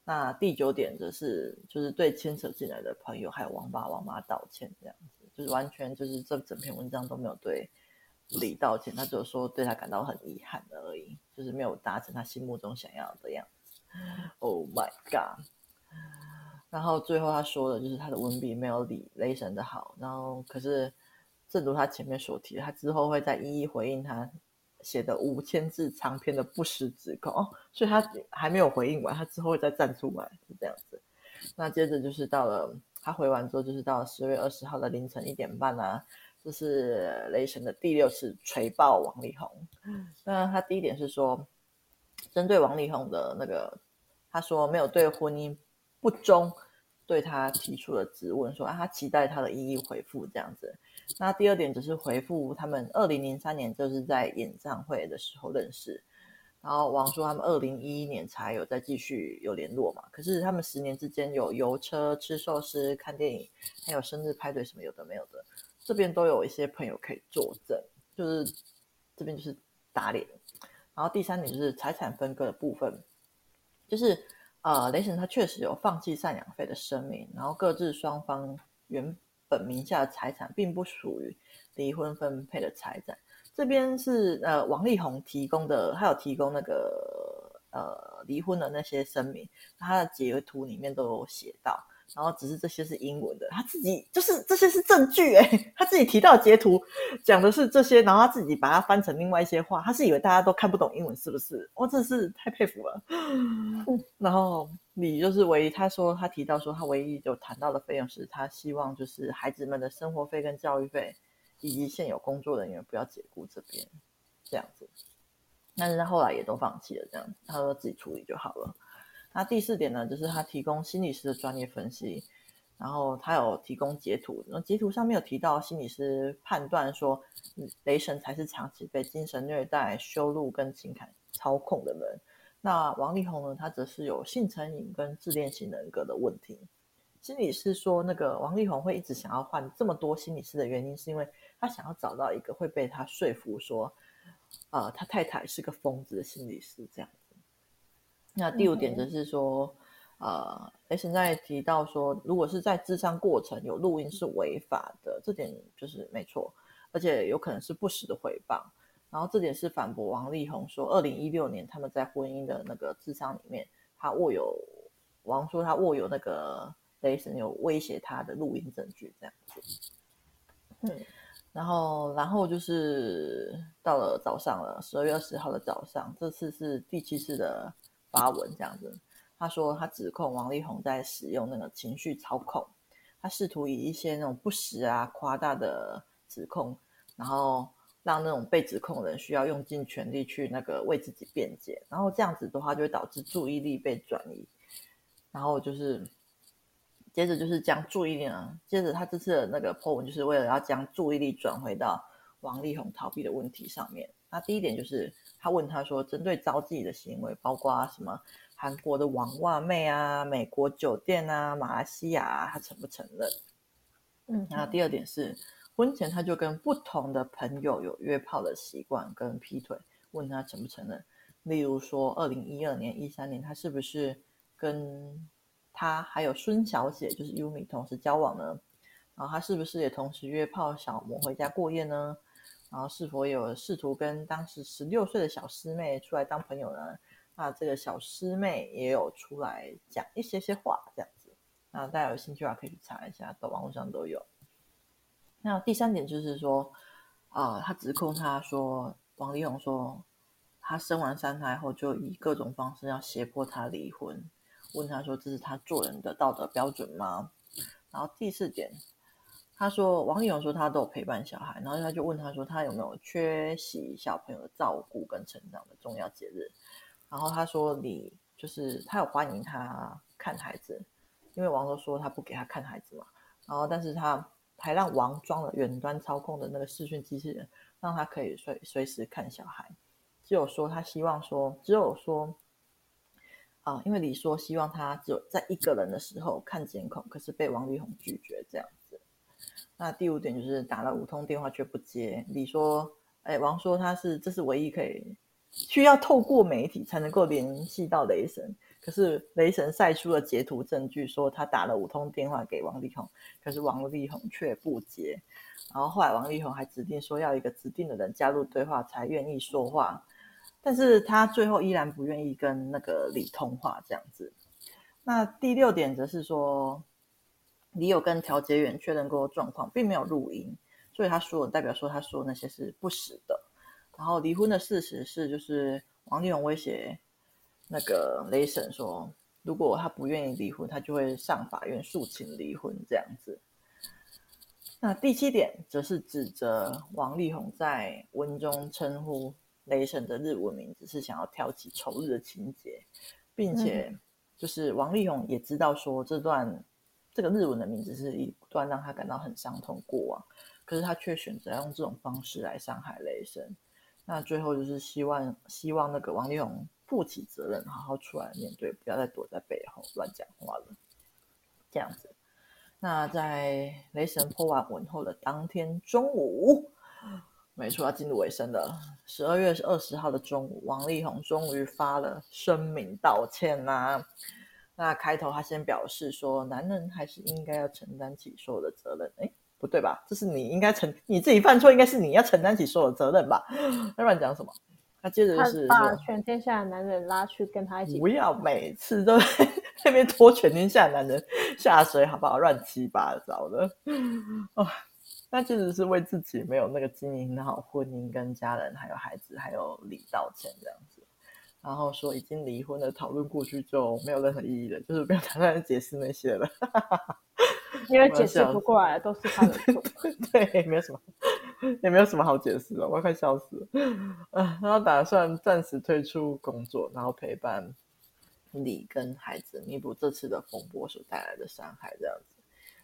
那第九点则是就是对牵扯进来的朋友还有王爸王妈道歉，这样子就是完全就是这整篇文章都没有对李道歉，他只有说对他感到很遗憾而已，就是没有达成他心目中想要的样子。Oh my god！然后最后他说的就是他的文笔没有李雷神的好，然后可是正如他前面所提的，他之后会再一一回应他。写的五千字长篇的不实指控，[LAUGHS] 所以他还没有回应完，他之后会再站出来，是这样子。那接着就是到了他回完之后，就是到十月二十号的凌晨一点半啊，这是雷神的第六次锤爆王力宏。那他第一点是说，针对王力宏的那个，他说没有对婚姻不忠，对他提出了质问，说啊，他期待他的一一回复这样子。那第二点只是回复他们，二零零三年就是在演唱会的时候认识，然后王说他们二零一一年才有再继续有联络嘛，可是他们十年之间有游车、吃寿司、看电影，还有生日派对什么有的没有的，这边都有一些朋友可以作证，就是这边就是打脸。然后第三点就是财产分割的部分，就是呃雷神他确实有放弃赡养费的声明，然后各自双方原。本名下的财产并不属于离婚分配的财产，这边是呃王力宏提供的，他有提供那个呃离婚的那些声明，他的截图里面都有写到。然后只是这些是英文的，他自己就是这些是证据诶，[LAUGHS] 他自己提到截图讲的是这些，然后他自己把它翻成另外一些话，他是以为大家都看不懂英文是不是？我真是太佩服了。[LAUGHS] 然后你就是唯一，他说他提到说他唯一有谈到的费用是他希望就是孩子们的生活费跟教育费，以及现有工作人员不要解雇这边这样子，但是他后来也都放弃了这样子，他说自己处理就好了。那第四点呢，就是他提供心理师的专业分析，然后他有提供截图，那截图上面有提到心理师判断说，雷神才是长期被精神虐待、羞辱跟情感操控的人。那王力宏呢，他则是有性成瘾跟自恋型人格的问题。心理师说，那个王力宏会一直想要换这么多心理师的原因，是因为他想要找到一个会被他说服说，呃，他太太是个疯子的心理师这样。那第五点就是说，嗯、呃，雷神在提到说，如果是在智商过程有录音是违法的，这点就是没错，而且有可能是不实的回谤。然后这点是反驳王力宏说，二零一六年他们在婚姻的那个智商里面，他握有王说他握有那个雷神有威胁他的录音证据这样子。嗯，然后然后就是到了早上了，十二月二十号的早上，这次是第七次的。发文这样子，他说他指控王力宏在使用那个情绪操控，他试图以一些那种不实啊、夸大的指控，然后让那种被指控的人需要用尽全力去那个为自己辩解，然后这样子的话就会导致注意力被转移，然后就是接着就是将注意力呢，接着他这次的那个 po 文就是为了要将注意力转回到王力宏逃避的问题上面。那第一点就是。他问他说：“针对招妓的行为，包括什么韩国的网袜妹啊、美国酒店啊、马来西亚啊，他承不承认？”嗯，那第二点是，婚前他就跟不同的朋友有约炮的习惯跟劈腿，问他承不承认？例如说，二零一二年、一三年，他是不是跟他还有孙小姐，就是优米同时交往呢？然后他是不是也同时约炮小魔回家过夜呢？然后是否有试图跟当时十六岁的小师妹出来当朋友呢？那这个小师妹也有出来讲一些些话，这样子。那大家有兴趣的话可以去查一下，到网络上都有。那第三点就是说，啊、他指控他说，王力宏说，他生完三胎后就以各种方式要胁迫他离婚，问他说，这是他做人的道德标准吗？然后第四点。他说，王力宏说他都有陪伴小孩，然后他就问他说，他有没有缺席小朋友的照顾跟成长的重要节日？然后他说，你就是他有欢迎他看孩子，因为王都说他不给他看孩子嘛。然后，但是他还让王装了远端操控的那个视讯机器人，让他可以随随时看小孩。只有说他希望说，只有说啊、因为李说希望他只有在一个人的时候看监控，可是被王力宏拒绝这样子。那第五点就是打了五通电话却不接，李说，哎，王说他是这是唯一可以需要透过媒体才能够联系到雷神。可是雷神晒出了截图证据，说他打了五通电话给王力宏，可是王力宏却不接。然后后来王力宏还指定说要一个指定的人加入对话才愿意说话，但是他最后依然不愿意跟那个李通话这样子。那第六点则是说，李有跟调解员确认过状况，并没有录音，所以他说代表说他说那些是不实的。然后离婚的事实是，就是王力宏威胁。那个雷神说，如果他不愿意离婚，他就会上法院诉请离婚这样子。那第七点则是指责王力宏在文中称呼雷神的日文名字，是想要挑起仇日的情节，并且就是王力宏也知道说这段这个日文的名字是一段让他感到很伤痛过往，可是他却选择用这种方式来伤害雷神。那最后就是希望希望那个王力宏。负起责任，好好出来面对，不要再躲在背后乱讲话了。这样子，那在雷神 PO 完文后的当天中午，没错，要进入尾声了。十二月二十号的中午，王力宏终于发了声明道歉呐、啊。那开头他先表示说，男人还是应该要承担起所有的责任。哎，不对吧？这是你应该承，你自己犯错，应该是你要承担起所有的责任吧？[LAUGHS] 要乱讲什么？他接着就是把全天下的男人拉去跟他一起，不要每次都 [LAUGHS] 在那边拖全天下的男人下水，好不好？乱七八糟的哦，[LAUGHS] 那其实是为自己没有那个经营好婚姻、跟家人、还有孩子、还有李道歉这样子，然后说已经离婚的讨论过去就没有任何意义了，就是不要打算解释那些了，[LAUGHS] 因为解释不过来，都是他的错，[LAUGHS] 对，没有什么。也没有什么好解释的，我要快笑死了。然后打算暂时退出工作，然后陪伴你跟孩子，弥补这次的风波所带来的伤害，这样子。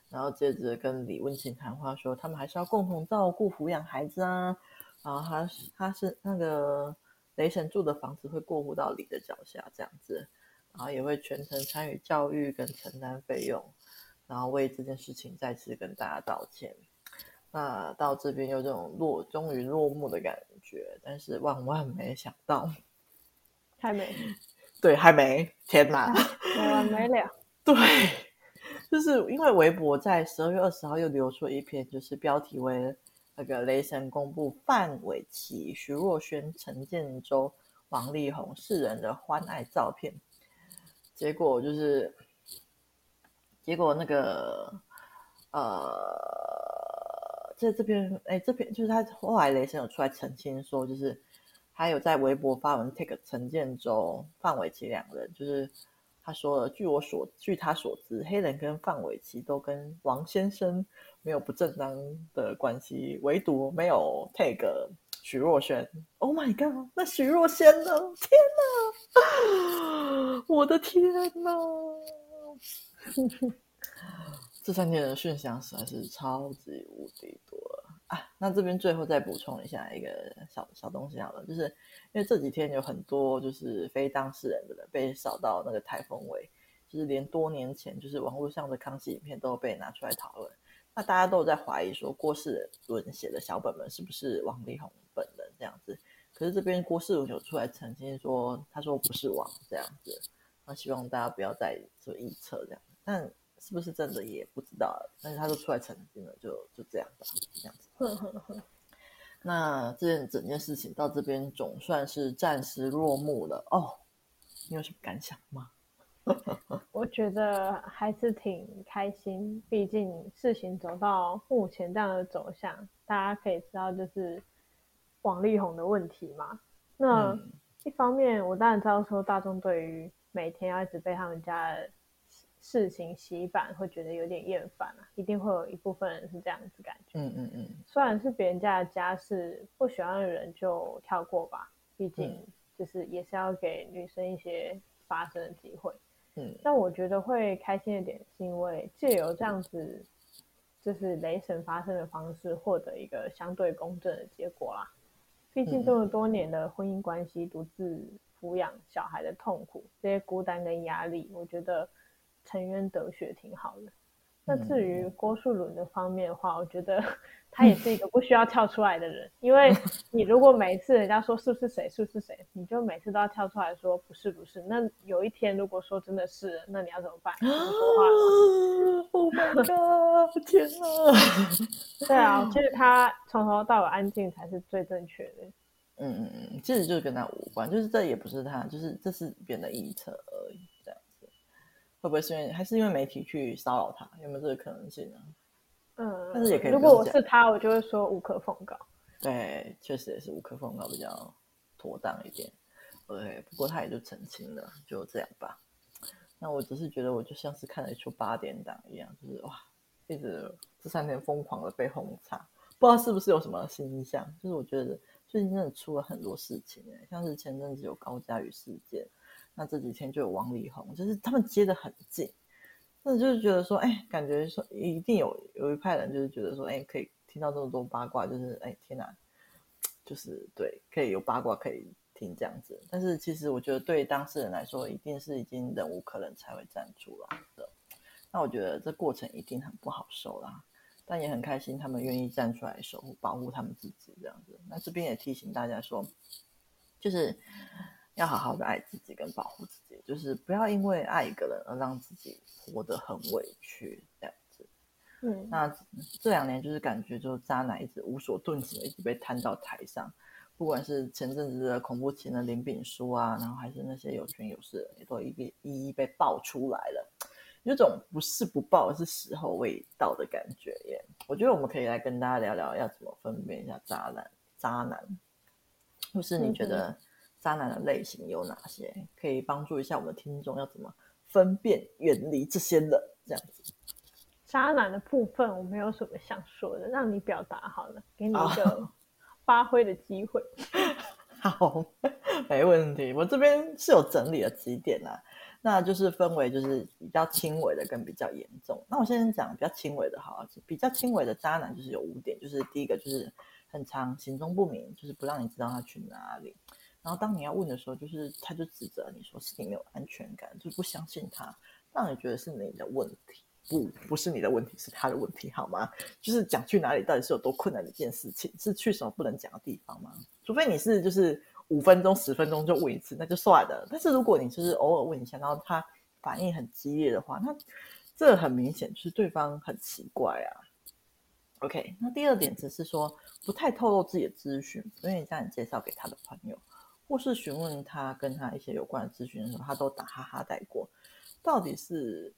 然后接着跟李温情谈话，说他们还是要共同照顾、抚养孩子啊。然后他他是那个雷神住的房子会过户到李的脚下，这样子。然后也会全程参与教育跟承担费用，然后为这件事情再次跟大家道歉。那到这边有这种落，终于落幕的感觉，但是万万没想到，还没，[LAUGHS] 对，还没，天哪，没完没了。[LAUGHS] 对，就是因为微博在十二月二十号又流出一篇，就是标题为“那个雷神公布范玮琪、徐若瑄、陈建州、王力宏四人的欢爱照片”，结果就是，结果那个，呃。在这边，哎，这边就是他后来雷神有出来澄清说，就是他有在微博发文 take 陈建州、范玮琪两人，就是他说了，据我所据他所知，黑人跟范玮琪都跟王先生没有不正当的关系，唯独没有 take 徐若瑄。Oh my god！那徐若瑄呢？天哪！[GASPS] 我的天哪！[LAUGHS] 这三天的讯息实在是超级无敌多啊！那这边最后再补充一下一个小小东西好了，就是因为这几天有很多就是非当事人的人被扫到那个台风尾，就是连多年前就是网络上的康熙影片都被拿出来讨论。那大家都在怀疑说郭世伦写的小本本是不是王力宏本人这样子？可是这边郭世伦有出来澄清说，他说不是王这样子。那希望大家不要再做臆测这样，但。是不是真的也不知道，但是他都出来澄清了，就就这样吧，这样子。那这件整件事情到这边总算是暂时落幕了哦。你有什么感想吗？[LAUGHS] 我觉得还是挺开心，毕竟事情走到目前这样的走向，大家可以知道就是王力宏的问题嘛。那、嗯、一方面，我当然知道说大众对于每天要一直被他们家的。事情洗版会觉得有点厌烦啊，一定会有一部分人是这样子感觉。嗯嗯嗯，虽然是别人家的家事，不喜欢的人就跳过吧，毕竟就是也是要给女生一些发生的机会。嗯，但我觉得会开心的点是因为借由这样子，就是雷神发生的方式，获得一个相对公正的结果啦。毕竟这么多年的婚姻关系，独自抚养小孩的痛苦，这些孤单跟压力，我觉得沉冤得雪挺好的。那至于郭树伦的方面的话，我觉得 [LAUGHS] 他也是一个不需要跳出来的人，因为 [LAUGHS] 你如果每一次人家说是不是谁，是不是谁，你就每次都要跳出来说不是不是。那有一天如果说真的是，那你要怎么办？怎么说话？Oh my god！[LAUGHS] 天哪！对啊，其实他从头到尾安静才是最正确的。嗯嗯嗯，其实就是跟他无关，就是这也不是他，就是这是别人的臆测而已。会不会是因为还是因为媒体去骚扰他？有没有这个可能性呢？嗯，但是也可以。如果我是他，我就会说无可奉告。对，确实也是无可奉告比较妥当一点。对，不过他也就澄清了，就这样吧。那我只是觉得，我就像是看了一出八点档一样，就是哇，一直这三天疯狂的被轰炸，不知道是不是有什么新象。就是我觉得最近真的出了很多事情，像是前阵子有高嘉宇事件。那这几天就有王力宏，就是他们接得很近，那就是觉得说，哎，感觉说一定有有一派人就是觉得说，哎，可以听到这么多八卦，就是哎，天哪，就是对，可以有八卦可以听这样子。但是其实我觉得对当事人来说，一定是已经忍无可忍才会站出来的。那我觉得这过程一定很不好受啦，但也很开心他们愿意站出来守护保护他们自己这样子。那这边也提醒大家说，就是。要好好的爱自己跟保护自己，就是不要因为爱一个人而让自己活得很委屈这样子。嗯，那这两年就是感觉就是渣男一直无所遁形，一直被摊到台上，不管是前阵子的恐怖情人林炳书啊，然后还是那些有权有势的人，也都一一一一被爆出来了，有种不是不爆，是时候未到的感觉耶。我觉得我们可以来跟大家聊聊，要怎么分辨一下渣男，渣男，或是你觉得？渣男的类型有哪些？可以帮助一下我们的听众，要怎么分辨、远离这些人？这样子，渣男的部分我没有什么想说的，让你表达好了，给你一个 [LAUGHS] 发挥的机会。[LAUGHS] 好，没问题。我这边是有整理了几点啊，那就是分为就是比较轻微的跟比较严重。那我先讲比较轻微的，好，比较轻微的渣男就是有五点，就是第一个就是很长行踪不明，就是不让你知道他去哪里。然后当你要问的时候，就是他就指责你说是你没有安全感，就不相信他，让你觉得是你的问题，不，不是你的问题，是他的问题，好吗？就是讲去哪里到底是有多困难的一件事情，是去什么不能讲的地方吗？除非你是就是五分钟、十分钟就问一次，那就算了。但是如果你就是偶尔问一下，然后他反应很激烈的话，那这很明显就是对方很奇怪啊。OK，那第二点只是说不太透露自己的资讯，不愿意将你介绍给他的朋友。或是询问他跟他一些有关的资讯的时候，他都打哈哈带过。到底是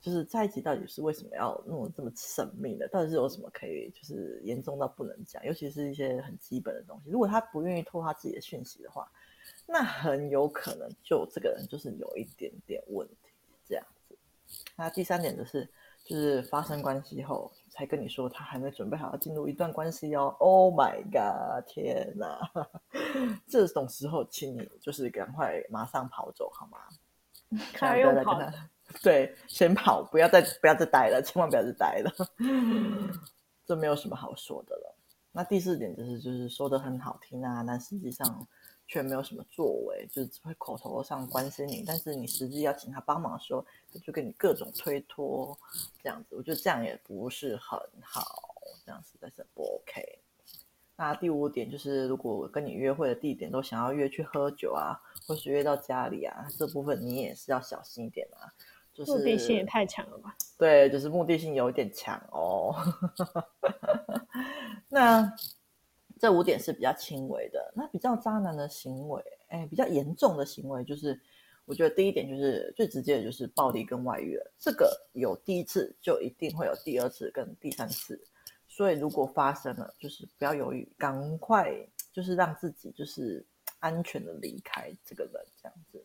就是在一起，到底是为什么要弄得这么神秘的？到底是有什么可以就是严重到不能讲？尤其是一些很基本的东西，如果他不愿意透他自己的讯息的话，那很有可能就这个人就是有一点点问题这样子。那第三点就是。就是发生关系后才跟你说他还没准备好要进入一段关系哦。Oh my god！天哪，[LAUGHS] 这种时候请你就是赶快马上跑走好吗？还用跑？对，先跑，不要再不要再待了，千万不要再待了。这没有什么好说的了。那第四点就是就是说的很好听啊，但实际上。却没有什么作为，就是只会口头上关心你，但是你实际要请他帮忙的时候，他就跟你各种推脱，这样子，我觉得这样也不是很好，这样实在是不 OK。那第五点就是，如果跟你约会的地点都想要约去喝酒啊，或是约到家里啊，这部分你也是要小心一点啊。就是目的性也太强了吧？对，就是目的性有一点强哦。[LAUGHS] 那。这五点是比较轻微的，那比较渣男的行为，哎，比较严重的行为就是，我觉得第一点就是最直接的，就是暴力跟外遇了。这个有第一次，就一定会有第二次跟第三次，所以如果发生了，就是不要犹豫，赶快就是让自己就是安全的离开这个人，这样子。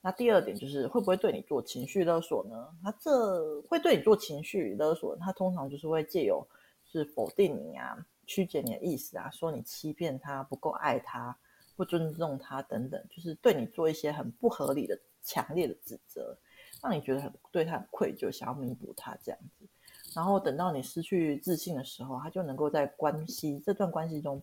那第二点就是会不会对你做情绪勒索呢？他这会对你做情绪勒索，他通常就是会借由是否定你啊。曲解你的意思啊，说你欺骗他，不够爱他，不尊重他等等，就是对你做一些很不合理的、强烈的指责，让你觉得很对他很愧疚，想要弥补他这样子。然后等到你失去自信的时候，他就能够在关系这段关系中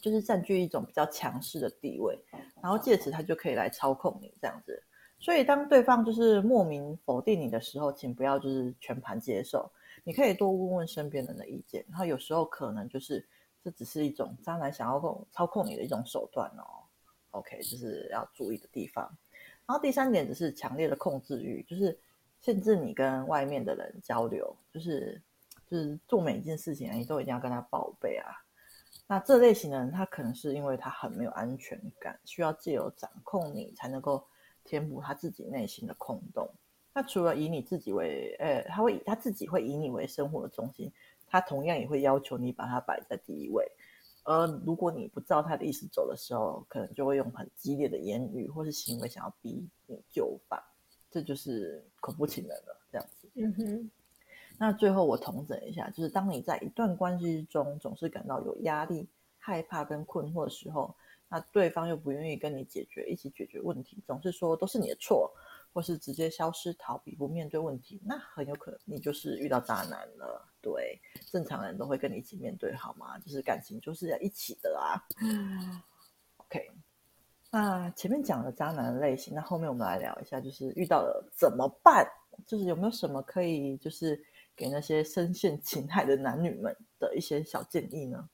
就是占据一种比较强势的地位，然后借此他就可以来操控你这样子。所以当对方就是莫名否定你的时候，请不要就是全盘接受，你可以多问问身边人的意见。然后有时候可能就是这只是一种渣男想要控操控你的一种手段哦。OK，就是要注意的地方。然后第三点只是强烈的控制欲，就是限制你跟外面的人交流，就是就是做每一件事情你都一定要跟他报备啊。那这类型的人，他可能是因为他很没有安全感，需要借由掌控你才能够填补他自己内心的空洞。那除了以你自己为，呃，他会他自己会以你为生活的中心，他同样也会要求你把他摆在第一位。而如果你不照他的意思走的时候，可能就会用很激烈的言语或是行为想要逼你就范，这就是恐怖情人了，这样子。嗯哼。那最后我重整一下，就是当你在一段关系中总是感到有压力、害怕跟困惑的时候，那对方又不愿意跟你解决、一起解决问题，总是说都是你的错，或是直接消失、逃避、不面对问题，那很有可能你就是遇到渣男了。对，正常人都会跟你一起面对，好吗？就是感情就是要一起的啊。OK，那前面讲了渣男的类型，那后面我们来聊一下，就是遇到了怎么办？就是有没有什么可以就是。给那些深陷情海的男女们的一些小建议呢？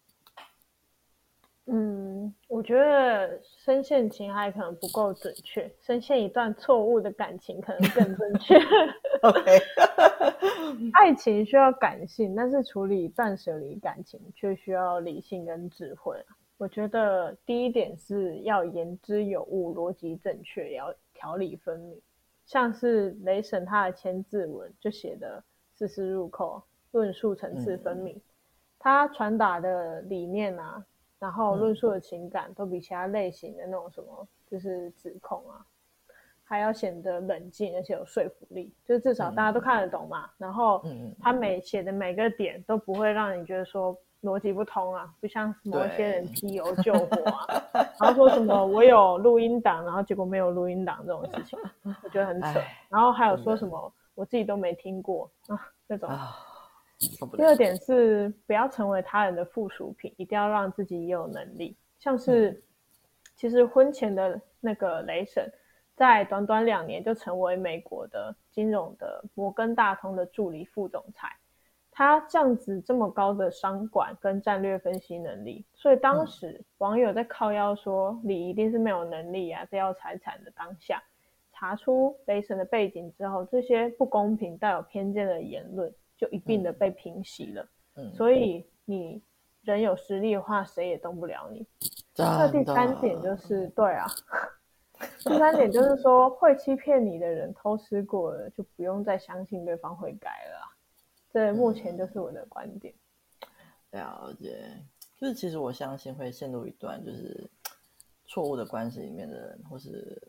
嗯，我觉得深陷情海可能不够准确，深陷一段错误的感情可能更正确。[LAUGHS] OK，[LAUGHS] 爱情需要感性，但是处理断舍离感情却需要理性跟智慧。我觉得第一点是要言之有物，逻辑正确，也要条理分明。像是雷神他的千字文就写的。丝丝入扣，论述层次分明。嗯、他传达的理念啊，然后论述的情感，都比其他类型的那种什么，就是指控啊，还要显得冷静，而且有说服力。就是至少大家都看得懂嘛。嗯、然后他每写的每个点都不会让你觉得说逻辑不通啊，不像某一些人批油救火啊，然后说什么我有录音档，然后结果没有录音档这种事情，我觉得很扯。然后还有说什么？我自己都没听过啊，这种。第二点是不要成为他人的附属品，一定要让自己也有能力。像是，嗯、其实婚前的那个雷神，在短短两年就成为美国的金融的摩根大通的助理副总裁。他这样子这么高的商管跟战略分析能力，所以当时网友在靠腰说你一定是没有能力啊，这要财产的当下。查出雷神的背景之后，这些不公平、带有偏见的言论就一并的被平息了。嗯，所以你人有实力的话，谁也动不了你。那第三点就是，对啊，第三点就是说，会欺骗你的人偷吃过了，就不用再相信对方会改了。这目前就是我的观点。了解，就是其实我相信会陷入一段就是错误的关系里面的人，或是。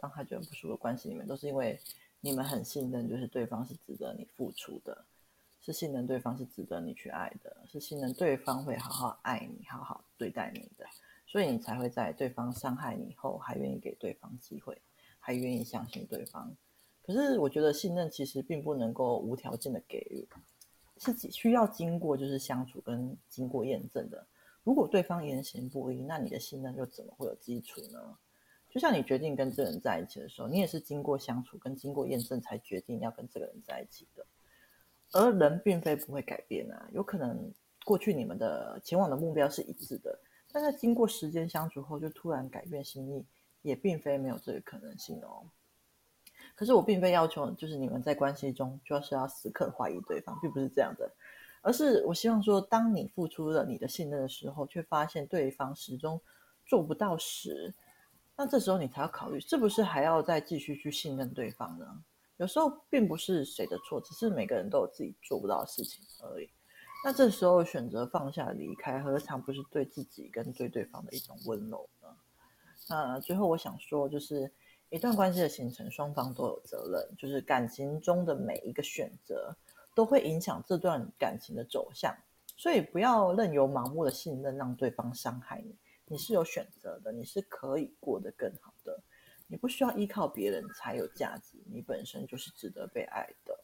让他觉得不舒服的关系里面，都是因为你们很信任，就是对方是值得你付出的，是信任对方是值得你去爱的，是信任对方会好好爱你，好好对待你的，所以你才会在对方伤害你后，还愿意给对方机会，还愿意相信对方。可是我觉得信任其实并不能够无条件的给予，是需要经过就是相处跟经过验证的。如果对方言行不一，那你的信任又怎么会有基础呢？就像你决定跟这个人在一起的时候，你也是经过相处跟经过验证才决定要跟这个人在一起的。而人并非不会改变啊，有可能过去你们的前往的目标是一致的，但在经过时间相处后就突然改变心意，也并非没有这个可能性哦。可是我并非要求就是你们在关系中就是要时刻怀疑对方，并不是这样的，而是我希望说，当你付出了你的信任的时候，却发现对方始终做不到时，那这时候你才要考虑，是不是还要再继续去信任对方呢？有时候并不是谁的错，只是每个人都有自己做不到的事情而已。那这时候选择放下离开，何尝不是对自己跟对对方的一种温柔呢？那最后我想说，就是一段关系的形成，双方都有责任。就是感情中的每一个选择，都会影响这段感情的走向，所以不要任由盲目的信任让对方伤害你。你是有选择的，你是可以过得更好的，你不需要依靠别人才有价值，你本身就是值得被爱的。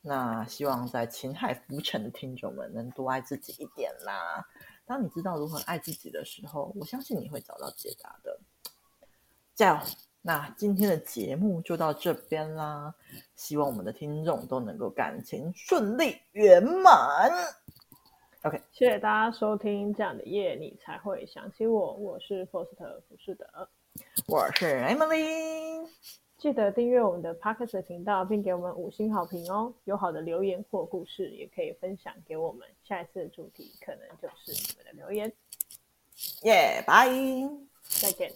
那希望在情海浮沉的听众们能多爱自己一点啦。当你知道如何爱自己的时候，我相信你会找到解答的。加油！那今天的节目就到这边啦，希望我们的听众都能够感情顺利圆满。OK，谢谢大家收听，这样的夜你才会想起我。我是 Foster 浮士德，我是 Emily。记得订阅我们的 Podcast 频道，并给我们五星好评哦。有好的留言或故事，也可以分享给我们。下一次的主题可能就是你们的留言。耶，拜，再见。